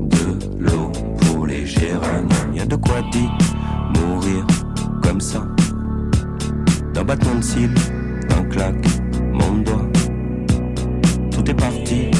de l'eau pour les géraniums. Y a de quoi dire, mourir comme ça. D'un battement de cils, d'un claquement de doigts. Tout est parti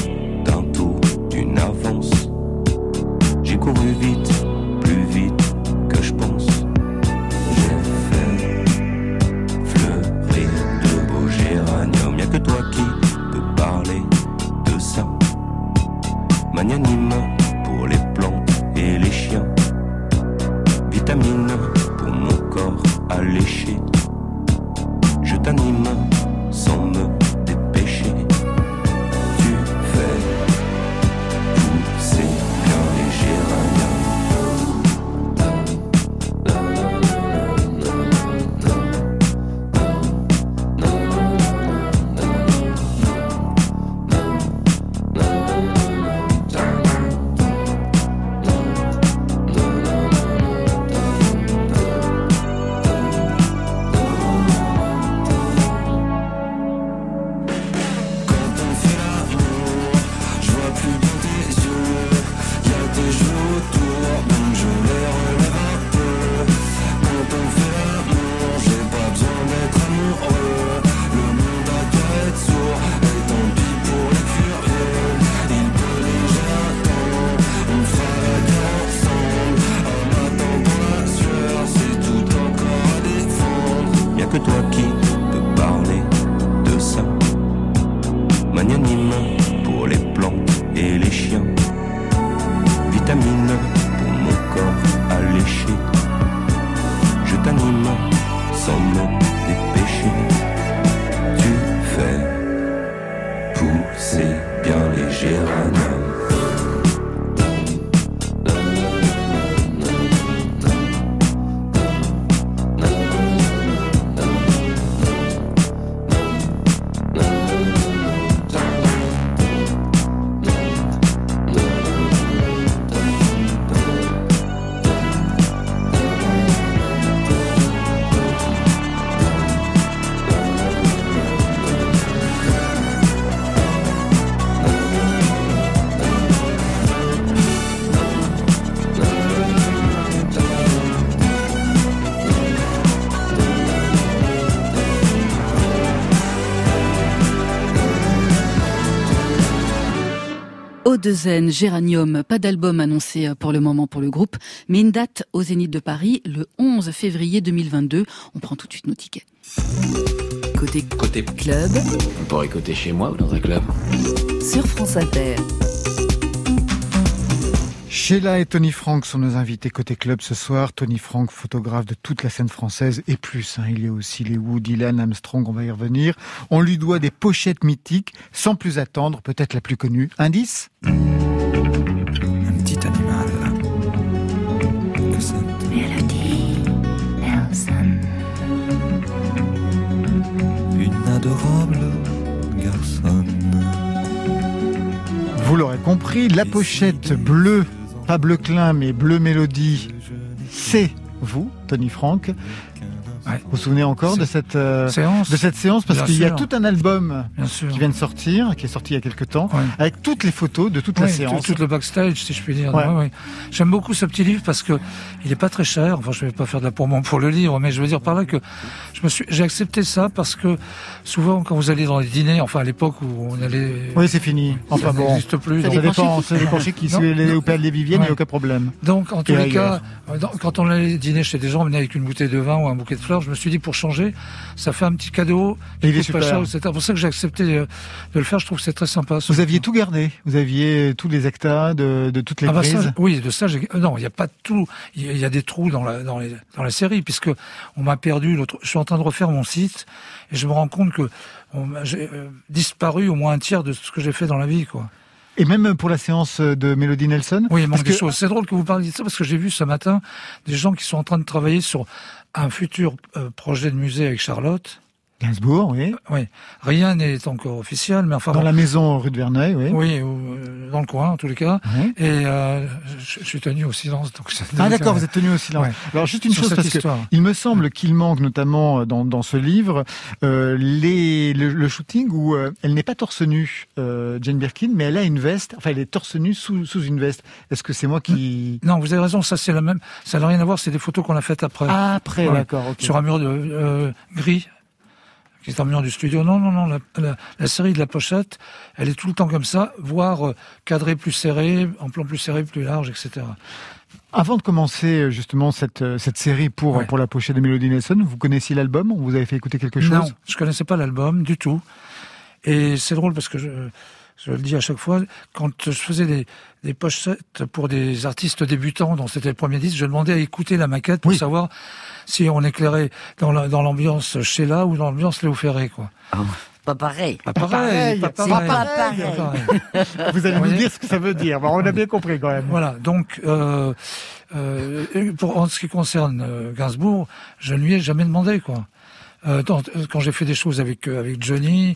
Audezen, Géranium, pas d'album annoncé euh, pour le moment pour le groupe, mais une date au Zénith de Paris le 11 février 2022. On prend tout de suite nos tickets. Côté Côté club On pourrait écouter chez moi ou dans un club? sur France Inter. Sheila et Tony Frank sont nos invités côté club ce soir. Tony Frank, photographe de toute la scène française et plus. hein. il y a aussi les Wood, Dylan, Armstrong, on va y revenir. On lui doit des pochettes mythiques. Sans plus attendre, peut-être la plus connue. Indice? Un petit animal. Melody Nelson. Une adorable garçonne. Vous l'aurez compris, la pochette bleue, pas bleu clin, mais bleu mélodie, c'est vous, Tony Vous vous souvenez encore de cette euh, Séance de cette séance? Parce qu'il y a tout un album Bien sûr. qui vient de sortir, qui est sorti il y a quelques temps, avec toutes les photos de toute la séance. Tout, tout le backstage, si je puis dire. Ouais. Ouais, ouais. J'aime beaucoup ce petit livre parce que il est pas très cher. Enfin, je vais pas faire de la promo pour le livre, mais je veux dire par là que je me suis, j'ai accepté ça parce que souvent quand vous allez dans les dîners, enfin à l'époque où on allait. Oui, c'est fini. Enfin ça bon, n'existe plus. ça donc- dépend, ça dépend chez qui. Si au Palais des Vivienne, il n'y a aucun problème. Donc, en tous les cas, euh, quand on allait dîner chez des gens, on venait avec une bouteille de vin ou un bouquet de fleurs. Je me suis dit, pour changer, ça fait un petit cadeau. Et il est super. cher, etc. C'est pour ça que j'ai accepté de le faire. Je trouve que c'est très sympa. Vous aviez tout gardé. Vous aviez tous les actas de, de toutes les Ah bah ça, oui, de ça, j'ai- euh, non, il n'y a pas de tout. Il y a- des trous dans la, dans les, dans la série, puisque on m'a perdu. l'autre- Je suis en train de refaire mon site et je me rends compte que on j'ai euh, disparu au moins un tiers de ce que j'ai fait dans la vie, quoi. Et même pour la séance de Mélodie Nelson. Oui, il manque des choses. C'est drôle que vous parliez de ça parce que j'ai vu ce matin des gens qui sont en train de travailler sur un futur euh, projet de musée avec Charlotte. Gainsbourg, oui. Oui. Rien n'est encore officiel, mais enfin. Dans la maison rue de Verneuil, oui. Oui, ou, euh, dans le coin, en tous les cas. Et euh, je, je suis tenu au silence. Donc Ah d'accord, vous êtes tenu au silence. Ouais. Alors juste une Sur chose cette parce que histoire. il me semble qu'il manque notamment euh, dans, dans ce livre euh, les, le, le shooting où euh, elle n'est pas torse nu, euh, Jane Birkin, mais elle a une veste. Enfin, elle est torse nu sous, sous une veste. Est-ce que c'est moi qui Non, vous avez raison, ça c'est la même. Ça n'a rien à voir, c'est des photos qu'on a faites après. Ah, après, d'accord. Sur un mur de gris, qui est un mur du studio. Non, non, non, la, la- la série de la pochette, elle est tout le temps comme ça, voire euh, cadrée plus serrée, en plan plus serré, plus large, etc. Avant de commencer euh, justement cette, euh, cette série pour, Ouais. pour la pochette de Melody Nelson, vous connaissiez l'album On vous avez fait écouter quelque chose? Non, je connaissais pas l'album du tout. Et c'est drôle parce que je, je le dis à chaque fois, quand je faisais des, des pochettes pour des artistes débutants, dont c'était le premier disque, je demandais à écouter la maquette pour savoir si on éclairait dans la- dans l'ambiance Sheila ou dans l'ambiance Léo Ferré, quoi. Pas pareil. Pas pareil, pas pareil. pas pareil. Pas pareil. Vous allez Vous nous dire ce que ça veut dire. Bon, on a bien compris quand même. Voilà, donc euh, euh, pour en ce qui concerne euh, Gainsbourg, je ne lui ai jamais demandé quoi. Euh, dans- quand j'ai fait des choses avec euh, avec Johnny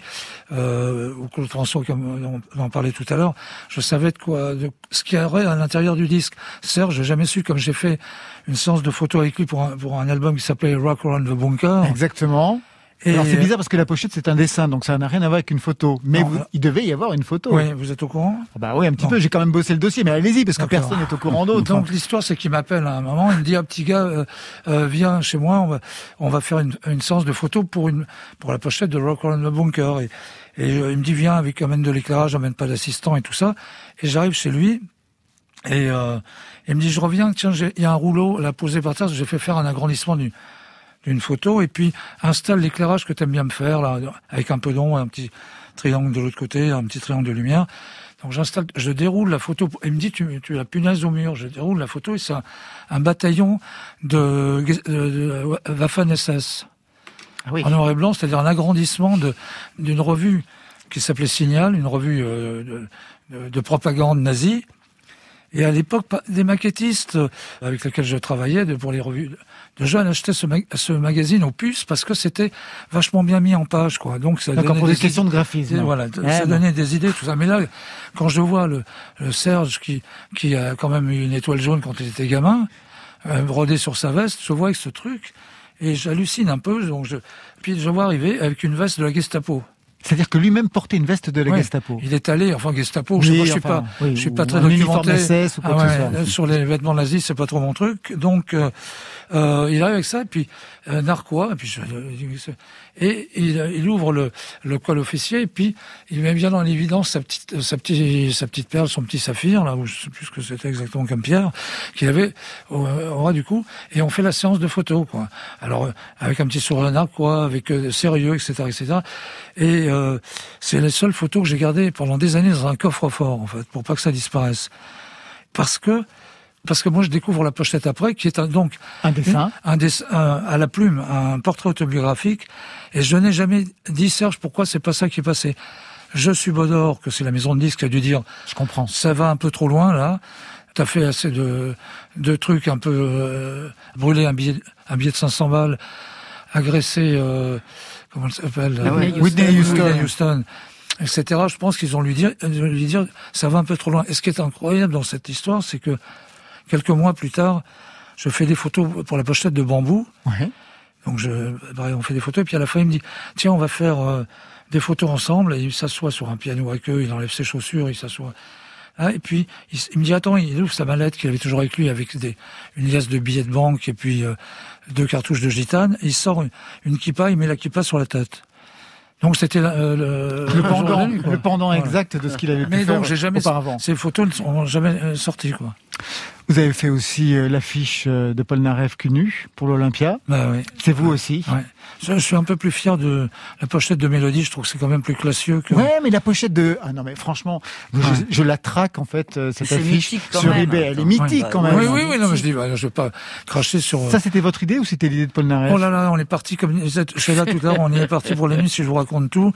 euh, ou Claude François comme on en parlait tout à l'heure, je savais de quoi de ce qu'il y aurait à l'intérieur du disque. Serge, j'ai jamais su comme j'ai fait une séance de photos avec lui pour un, pour un album qui s'appelait Rock Around the Bunker. Exactement. Et- Alors c'est bizarre parce que la pochette c'est un dessin, donc ça n'a rien à voir avec une photo. Mais Non, vous- voilà. il devait y avoir une photo. Oui, vous êtes au courant? Ah Bah oui, un petit peu. J'ai quand même bossé le dossier, mais allez-y parce que personne n'est au courant d'autre. Donc l'histoire, c'est qu'il m'appelle à un moment, il me dit ah petit gars, euh, euh, viens chez moi, on va on va faire une, une séance de photos pour une pour la pochette de Rock Around the Bunker et, et euh, il me dit viens avec amène de l'éclairage, amène pas d'assistant et tout ça. Et j'arrive chez lui et euh, il me dit je reviens, tiens il y a un rouleau là posé par terre, j'ai fait faire un agrandissement du d'une photo et puis installe l'éclairage que tu aimes bien me faire là avec un peu d'ombre, un petit triangle de l'autre côté, un petit triangle de lumière. Donc j'installe, je déroule la photo. Il me dit tu, tu la punaise au mur. Je déroule la photo et c'est un, un bataillon de, de, de Waffen SS en noir et blanc, c'est-à-dire un agrandissement de d'une revue qui s'appelait Signal, une revue euh, de, de- de propagande nazie. Et à l'époque, des maquettistes euh, avec lesquels je travaillais pour les revues de- jeunes achetaient ce, mag- ce magazine au puce parce que c'était vachement bien mis en page, quoi. Donc ça donnait pour des questions de graphisme. et Voilà, Eh ça donnait des idées, tout ça. Mais là, quand je vois le, le Serge qui, qui a quand même eu une étoile jaune quand il était gamin, euh, brodé sur sa veste, je vois avec ce truc et j'hallucine un peu. Donc je, puis je vois arriver avec une veste de la Gestapo. C'est-à-dire que lui-même portait une veste de la. Gestapo. Il est allé, enfin Gestapo, je, Oui, sais pas, je suis pas, oui, je suis ou pas très documenté. SS ou quoi Ah que ce ouais, soit. euh, Sur les vêtements nazis, c'est pas trop mon truc. Donc, euh, euh, il arrive avec ça, et puis euh, narquois, et puis je- je- et il, il ouvre le, le col officier, et puis il met bien dans l'évidence sa petite, sa petite, sa petite perle, son petit saphir, là où je sais plus ce que c'était exactement comme pierre, qu'il avait au, au ras du cou, et on fait la séance de photos, quoi. Alors euh, avec un petit sourire narquois, avec euh, sérieux, etc., etc. Et euh, c'est les seules photos que j'ai gardées pendant des années dans un coffre-fort, en fait, pour pas que ça disparaisse. Parce que parce que moi je découvre la pochette après, qui est un- donc un dessin, un dessin un- à la plume, un portrait autobiographique. Et je n'ai jamais dit Serge, pourquoi c'est pas ça qui est passé. Je suis Bodor, que c'est la maison de disques qui a dû dire. Je comprends. Ça va un peu trop loin là. T'as fait assez de de trucs un peu euh, brûler un billet un billet de 500 balles, agresser euh, comment elle s'appelle Ah ouais, Euh, Whitney Houston. Whitney Houston, etc. Je pense qu'ils ont lui dire, lui dire, ça va un peu trop loin. Et ce qui est incroyable dans cette histoire, c'est que quelques mois plus tard, je fais des photos pour la pochette de Bambou. Ouais. Donc je, on fait des photos, et puis à la fin il me dit, tiens, on va faire euh, des photos ensemble, et il s'assoit sur un piano avec eux, il enlève ses chaussures, il s'assoit. Ah, et puis il, me dit, attends, il ouvre sa mallette qu'il avait toujours avec lui, avec des, une liasse de billets de banque et puis euh, deux cartouches de gitane, et il sort une, une kippa, il met la kippa sur la tête. Donc c'était euh, le, pendant, la nuit, quoi. le pendant Voilà. exact de ce qu'il avait pu Mais faire donc j'ai jamais auparavant. ces photos ne sont jamais sorties quoi. Vous avez fait aussi euh, l'affiche euh, de Paul Naref cul nu pour l'Olympia. Bah oui. C'est vous aussi? Ouais. Je, je suis un peu plus fier de la pochette de Mélodie. Je trouve que c'est quand même plus classieux que. Ouais, mais la pochette de ah non mais franchement, je, je la traque en fait euh, cette C'est affiche sur même. eBay, elle est mythique quand même. Oui, oui, oui. Non, mais je dis, bah, je vais pas cracher sur. Ça c'était votre idée ou c'était l'idée de Paul Naref? Oh là là, on est parti comme je suis là tout à l'heure, on y est parti pour la nuit si je vous raconte tout.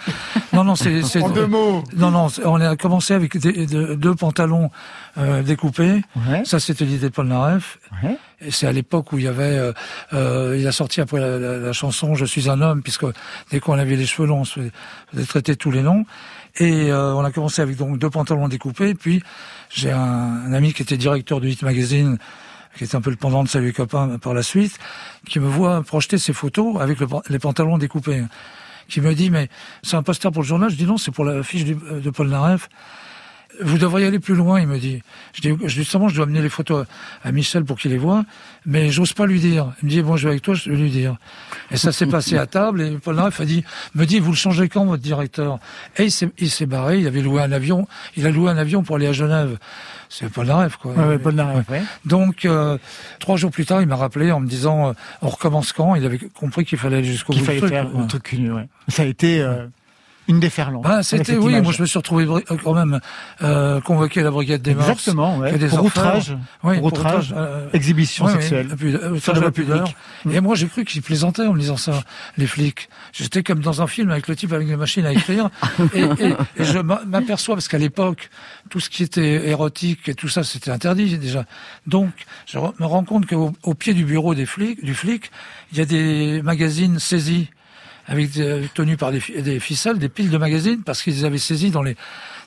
Non, non, c'est. En deux mots. Non, non, on a commencé avec des- de- deux pantalons euh, découpés. Ouais. Ça, c'était l'idée de Paul Naref. Ouais. Et c'est à l'époque où il y avait, euh, euh, il a sorti après la, la- la chanson "Je suis un homme", puisque dès qu'on avait les cheveux longs, on se faisait traiter tous les noms. Et euh, on a commencé avec donc deux pantalons découpés. Puis j'ai un, un ami qui était directeur du Hit Magazine, qui était un peu le pendant de Salut les copains par la suite, qui me voit projeter ses photos avec le les pantalons découpés. Qui me dit mais c'est un poster pour le journal. Je dis non, c'est pour la fiche du- de Paul Naref. Vous devriez aller plus loin, il me dit. Je dis, justement, je dois amener les photos à, Michel pour qu'il les voit, mais j'ose pas lui dire. Il me dit, bon, je vais avec toi, je vais lui dire. Et ça s'est passé à table, et Paul Naref a dit, me dit, vous le changez quand, votre directeur? Et il s'est, il s'est barré, il avait loué un avion, il a loué un avion pour aller à Genève. C'est Paul Naref, quoi. Ouais, ouais, Paul Naref, ouais. Donc, euh, trois jours plus tard, il m'a rappelé en me disant, euh, on recommence quand? Il avait compris qu'il fallait aller jusqu'au bout Qu'il fallait faire un truc. Ça a été euh, une déferlante. Bah, avec c'était oui, image. moi je me suis retrouvé euh, quand même euh, convoqué à la brigade des mœurs. Exactement, ouais. des Pour outrage, Oui, pour outrage, euh, exhibition oui, oui, sexuelle. puis, euh, outrage à pudeur. publique. Et moi j'ai cru qu'ils plaisantaient en me disant ça, les flics. J'étais comme dans un film avec le type avec les machines à écrire, et, et- et je m'a- m'aperçois parce qu'à l'époque tout ce qui était érotique et tout ça c'était interdit déjà. Donc je me rends compte qu'au au pied du bureau des flics, du flic, il y a des magazines saisis avec des- tenus par des, des ficelles, des piles de magazines, parce qu'ils avaient saisi dans les,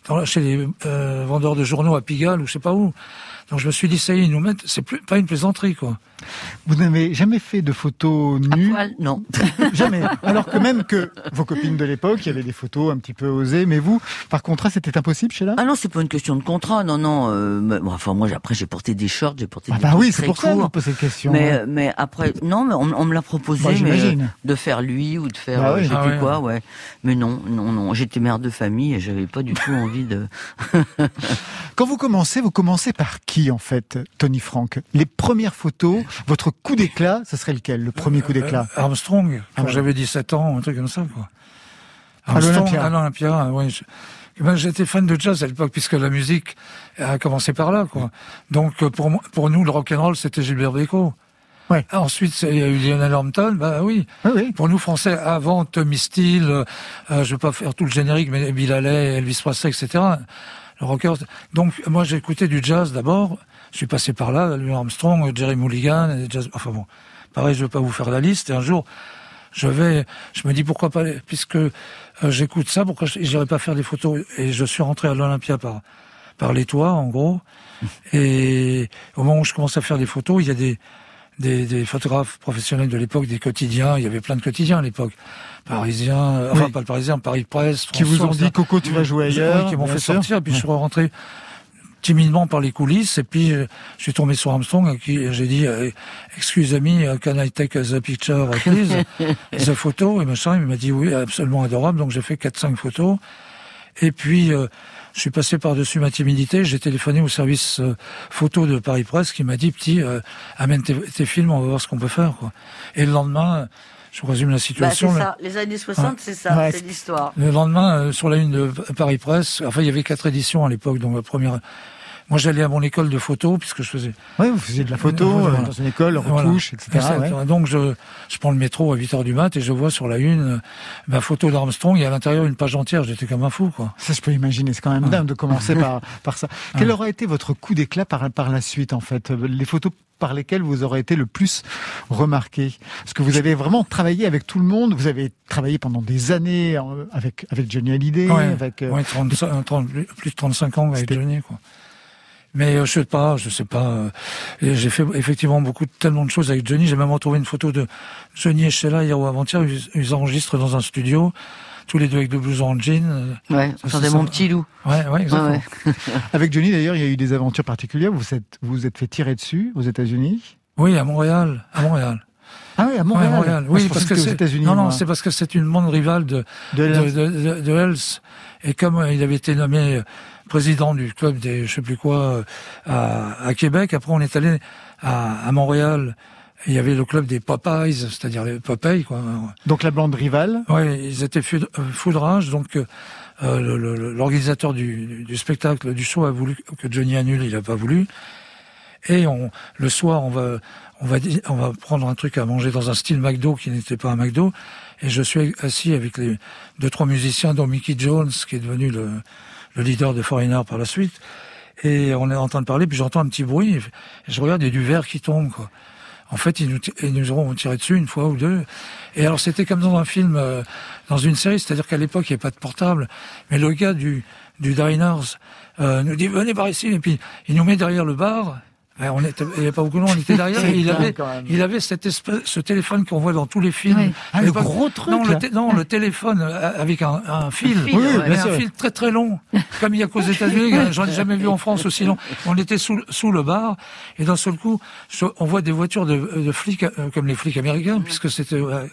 dans, chez les euh, vendeurs de journaux à Pigalle ou je sais pas où. Donc je me suis dit, ça y est, ils nous mettent, c'est plus pas une plaisanterie, quoi. Vous n'avez jamais fait de photos nues Non. Jamais. Alors que même que vos copines de l'époque, il y avait des photos un petit peu osées, mais vous, par contrat, c'était impossible chez là? Ah non, c'est pas une question de contrat, non, non. euh, mais- bon, enfin, moi, après, j'ai porté des shorts, j'ai porté Ah des bah oui, c'est pour ça que je vous courts. pose cette question. Mais, ouais. euh, mais après, non, mais on, on me l'a proposé, Bah, mais j'imagine. euh, de faire lui ou de faire Bah euh, oui. je sais Ah plus ouais. quoi, ouais. Mais non, non, non. J'étais mère de famille et j'avais pas du tout envie de. Quand vous commencez, vous commencez par qui? En fait, Tony Frank? Les premières photos, votre coup d'éclat, ce serait lequel Le premier coup d'éclat? Euh, Armstrong, quand Ah j'avais 17 ans, un truc comme ça, quoi. Armstrong, à l'Olympia, oui. je- ben, J'étais fan de jazz à l'époque, puisque la musique a commencé par là, quoi. Donc, pour, moi- pour nous, le rock'n'roll, c'était Gilbert Bécaud. Ouais. Ah, Ensuite, il y a eu Lionel Hampton, bah oui. Oui, oui. Pour nous, Français, avant Tommy Steele, euh, je vais pas faire tout le générique, mais Bill Haley, Elvis Presley, etc. Le rocker. Donc, moi, j'ai écouté du jazz d'abord. Je suis passé par là, Louis Armstrong, Jerry Mulligan, et jazz. Enfin bon, pareil, je vais pas vous faire la liste. Et un jour, je vais, je me dis pourquoi pas, puisque euh, j'écoute ça, pourquoi je n'irais pas faire des photos? Et je suis rentré à l'Olympia par par les toits, en gros. Et au moment où je commence à faire des photos, il y a des des, des photographes professionnels de l'époque, des quotidiens. Il y avait plein de quotidiens à l'époque. Parisiens, euh, enfin Oui. pas le Parisien, Paris Presse. Qui vous ont dit Coco, tu vas jouer Oui, ailleurs qui m'ont fait sûr. sortir. Puis je suis rentré timidement par les coulisses et puis euh, je suis tombé sur Armstrong à qui j'ai dit euh, excuse me uh, can I take the picture please? The photo et machin il m'a dit oui absolument adorable donc j'ai fait quatre cinq photos et puis euh, je suis passé par-dessus ma timidité, j'ai téléphoné au service euh, photo de Paris Presse qui m'a dit petit euh, amène tes, tes films, on va voir ce qu'on peut faire quoi. Et le lendemain, euh, je résume la Bah, c'est situation. ça. Les années 60, Ouais. c'est ça, Ouais, c'est l'histoire. le lendemain, euh, sur la une de Paris Presse, enfin il y avait quatre éditions à l'époque, donc la première. Moi j'allais à mon école de photo puisque je faisais. Oui, vous faisiez de la photo Voilà. euh, dans une école, Voilà. retouche, etc. Exact. ouais. Donc je, je prends le métro à 8 heures du mat et je vois sur la une euh, ma photo d'Armstrong et à l'intérieur une page entière. J'étais comme un fou quoi. Ça, je peux imaginer. C'est quand même dingue de commencer par, par ça. Quel aura été votre coup d'éclat par, par la suite, en fait? Les photos par lesquelles vous aurez été le plus remarqué Parce que vous avez vraiment travaillé avec tout le monde. Vous avez travaillé pendant des années euh, avec, avec Johnny Hallyday, Ouais, avec... ouais, 35, 30, plus de 35 ans avec Johnny quoi. Mais euh, je sais pas, je sais pas. euh, J'ai fait effectivement beaucoup, tellement de choses avec Johnny. J'ai même retrouvé une photo de Johnny et Sheila hier ou avant-hier. Ils, ils enregistrent dans un studio, tous les deux avec de blouson en jean. euh, Ouais, ça- mon petit loup. Ouais, ouais, exactement. Avec Johnny, d'ailleurs, il y a eu des aventures particulières. Vous vous êtes, vous vous êtes fait tirer dessus aux États-Unis? Oui, à Montréal, à Montréal. Ah oui, à Montréal. Ouais, Montréal. Ah, Oui, parce pensais que c'est non, non, c'est parce que c'est une bande rivale de De de, Hells. de, de- de Hells. Et comme il avait été nommé euh, président du club des je sais plus quoi euh, à, à Québec, après on est allé à, à Montréal. Il y avait le club des Popeyes, c'est-à-dire les Popeyes, quoi. Donc la bande rivale. Ouais, ils étaient euh, fous de rage. Donc, euh, euh, l'organisateur du, du spectacle, du show, a voulu que Johnny annule. Il n'a pas voulu. Et on, le soir, on va, on va, on va prendre un truc à manger dans un style McDo qui n'était pas un McDo. Et je suis assis avec les deux trois musiciens, dont Mickey Jones, qui est devenu le, le leader de Foreigner par la suite. Et on est en train de parler, puis j'entends un petit bruit. Et je regarde, il y a du verre qui tombe, quoi. En fait, ils nous, ils nous auront tiré dessus une fois ou deux. Et alors, c'était comme dans un film, euh, dans une série, c'est-à-dire qu'à l'époque, il n'y avait pas de portable. Mais le gars du, du Diners euh, nous dit, venez par ici. Et puis, il nous met derrière le bar. Ouais, on était, il n'y avait pas beaucoup de monde, on était derrière. Et il avait, il avait cette espèce, ce téléphone qu'on voit dans tous les films. Ouais. Ah, le gros truc, Non, le, non, le téléphone euh, avec un, un fil. Oui, oui, un fil très très long. Comme il y a qu'aux États-Unis, j'en ai jamais vu en France aussi long. On était sous, sous le bar et d'un seul coup, on voit des voitures de, de flics euh, comme les flics américains, puisque c'était euh,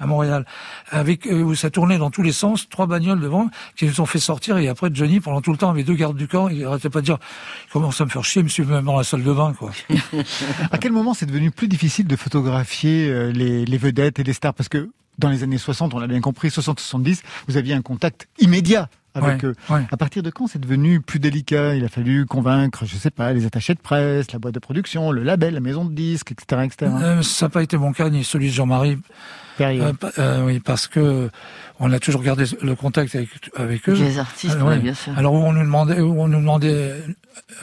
à Montréal, avec euh, où ça tournait dans tous les sens, trois bagnoles devant qui nous ont fait sortir et après Johnny pendant tout le temps avait deux gardes du corps, il arrêtait pas de dire il commence à me faire chier, il me suit même dans la salle de bain quoi. À quel moment c'est devenu plus difficile de photographier euh, les, les vedettes et les stars? Parce que dans les années 60, on l'a bien compris, 60-70, vous aviez un contact immédiat avec Ouais, eux. ouais. À partir de quand c'est devenu plus délicat? Il a fallu convaincre, je sais pas, les attachés de presse, la boîte de production, le label, la maison de disques, etc. etc. Euh, ça n'a pas été mon cas ni celui de Jean-Marie. Euh, euh, oui, parce que on a toujours gardé le contact avec, avec eux. Les artistes, Euh, ouais, oui. bien sûr. Alors où on nous demandait, où on nous demandait,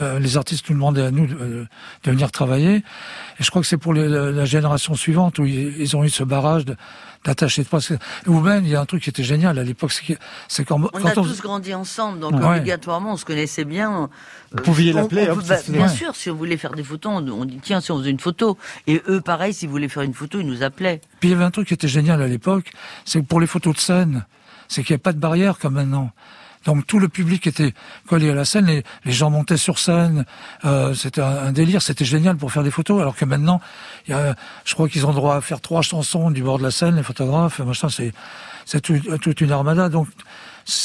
euh, les artistes nous demandaient à nous de, de venir travailler. Et je crois que c'est pour les- la, la génération suivante où ils, ils ont eu ce barrage de- d'attachés de presse. Ou même, il y a un truc qui était génial à l'époque, c'est quand, On quand a tous grandi ensemble, donc Ouais. obligatoirement on se connaissait bien. Vous pouviez on- l'appeler, bah, bien Ouais. sûr, si on voulait faire des photos, on, on dit tiens, si on faisait une photo. Et eux, pareil, s'ils voulaient faire une photo, ils nous appelaient. Puis il y avait un truc qui était génial à l'époque, c'est que pour les photos de scène, c'est qu'il n'y avait pas de barrière comme maintenant. Donc tout le public était collé à la scène, les, les gens montaient sur scène, euh, c'était un, délire, c'était génial pour faire des photos. Alors que maintenant, y a, je crois qu'ils ont droit à faire trois chansons du bord de la scène, les photographes, machin, c'est c'est tout- toute une armada. Donc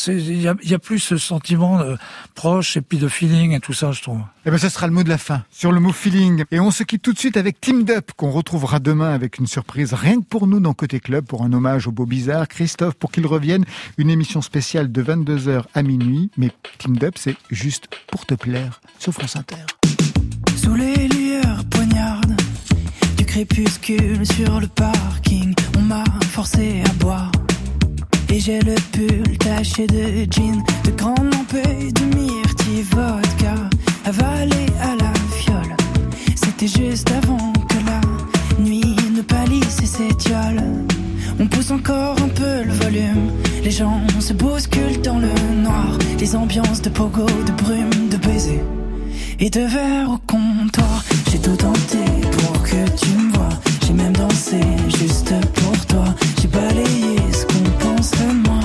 il y a, il y a plus ce sentiment euh, proche et puis de feeling et tout ça, je trouve. Eh ben, ce sera le mot de la fin, sur le mot feeling. Et on se quitte tout de suite avec Team Up, qu'on retrouvera demain avec une surprise rien que pour nous dans Côté Club, pour un hommage au beau bizarre. Christophe, pour qu'il revienne, une émission spéciale de 22h à minuit. Mais Team Up, c'est juste pour te plaire, sur France Inter. Sous les lueurs poignardes du crépuscule sur le parking, on m'a forcé à boire. Et j'ai le pull taché de jean, de grandes lampées de myrtille vodka, avalé à la fiole. C'était juste avant que la nuit ne pâlisse et s'étiole. On pousse encore un peu le volume, les gens se bousculent dans le noir, les ambiances de pogo, de brume, de baisers et de verre au comptoir. J'ai tout tenté pour que tu me vois. J'ai même dansé juste pour toi. J'ai balayé ce qu'on pense de moi.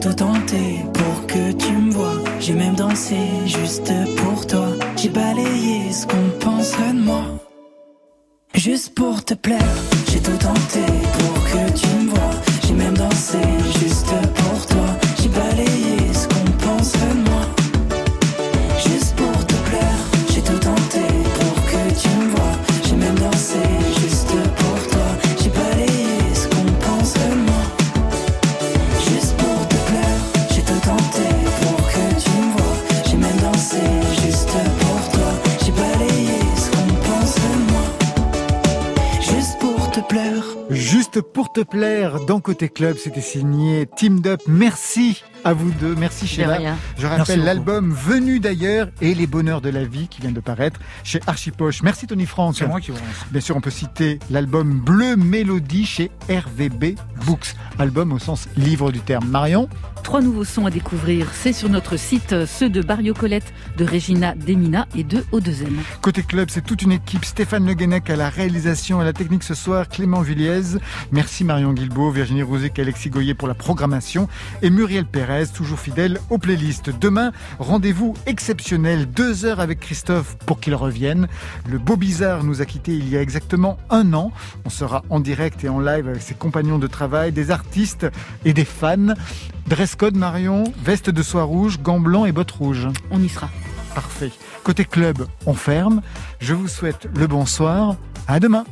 J'ai tout tenté pour que tu me vois. J'ai même dansé juste pour toi. J'ai balayé ce qu'on penserait de moi. Juste pour te plaire, j'ai tout tenté pour que tu me vois. J'ai même dansé juste pour te plaire, dans Côté Club, c'était signé Team Up. Merci à vous deux. Merci Sheila. Je rappelle l'album Venu d'ailleurs et Les Bonheurs de la vie qui vient de paraître chez Archipoche. Merci Tony France. C'est moi qui vous remercie. Bien sûr, on peut citer l'album Bleu Mélodie chez RVB Books. Album au sens livre du terme. Marion Trois nouveaux sons à découvrir. C'est sur notre site, ceux de Barrio Colette, de Regina Demina et de O2M. Côté club, c'est toute une équipe. Stéphane Le Guenec à la réalisation et à la technique ce soir. Clément Villiez. Merci Marion Guilbault, Virginie Rouzic, Alexis Goyer pour la programmation. Et Muriel Pérez, toujours fidèle aux playlists. Demain, rendez-vous exceptionnel. Deux heures avec Christophe pour qu'il revienne. Le beau bizarre nous a quittés il y a exactement un an. On sera en direct et en live avec ses compagnons de travail, des artistes et des fans. Dress code Marion, veste de soie rouge, gants blancs et bottes rouges. On y sera. Parfait. Côté club, on ferme. Je vous souhaite le bonsoir. À demain.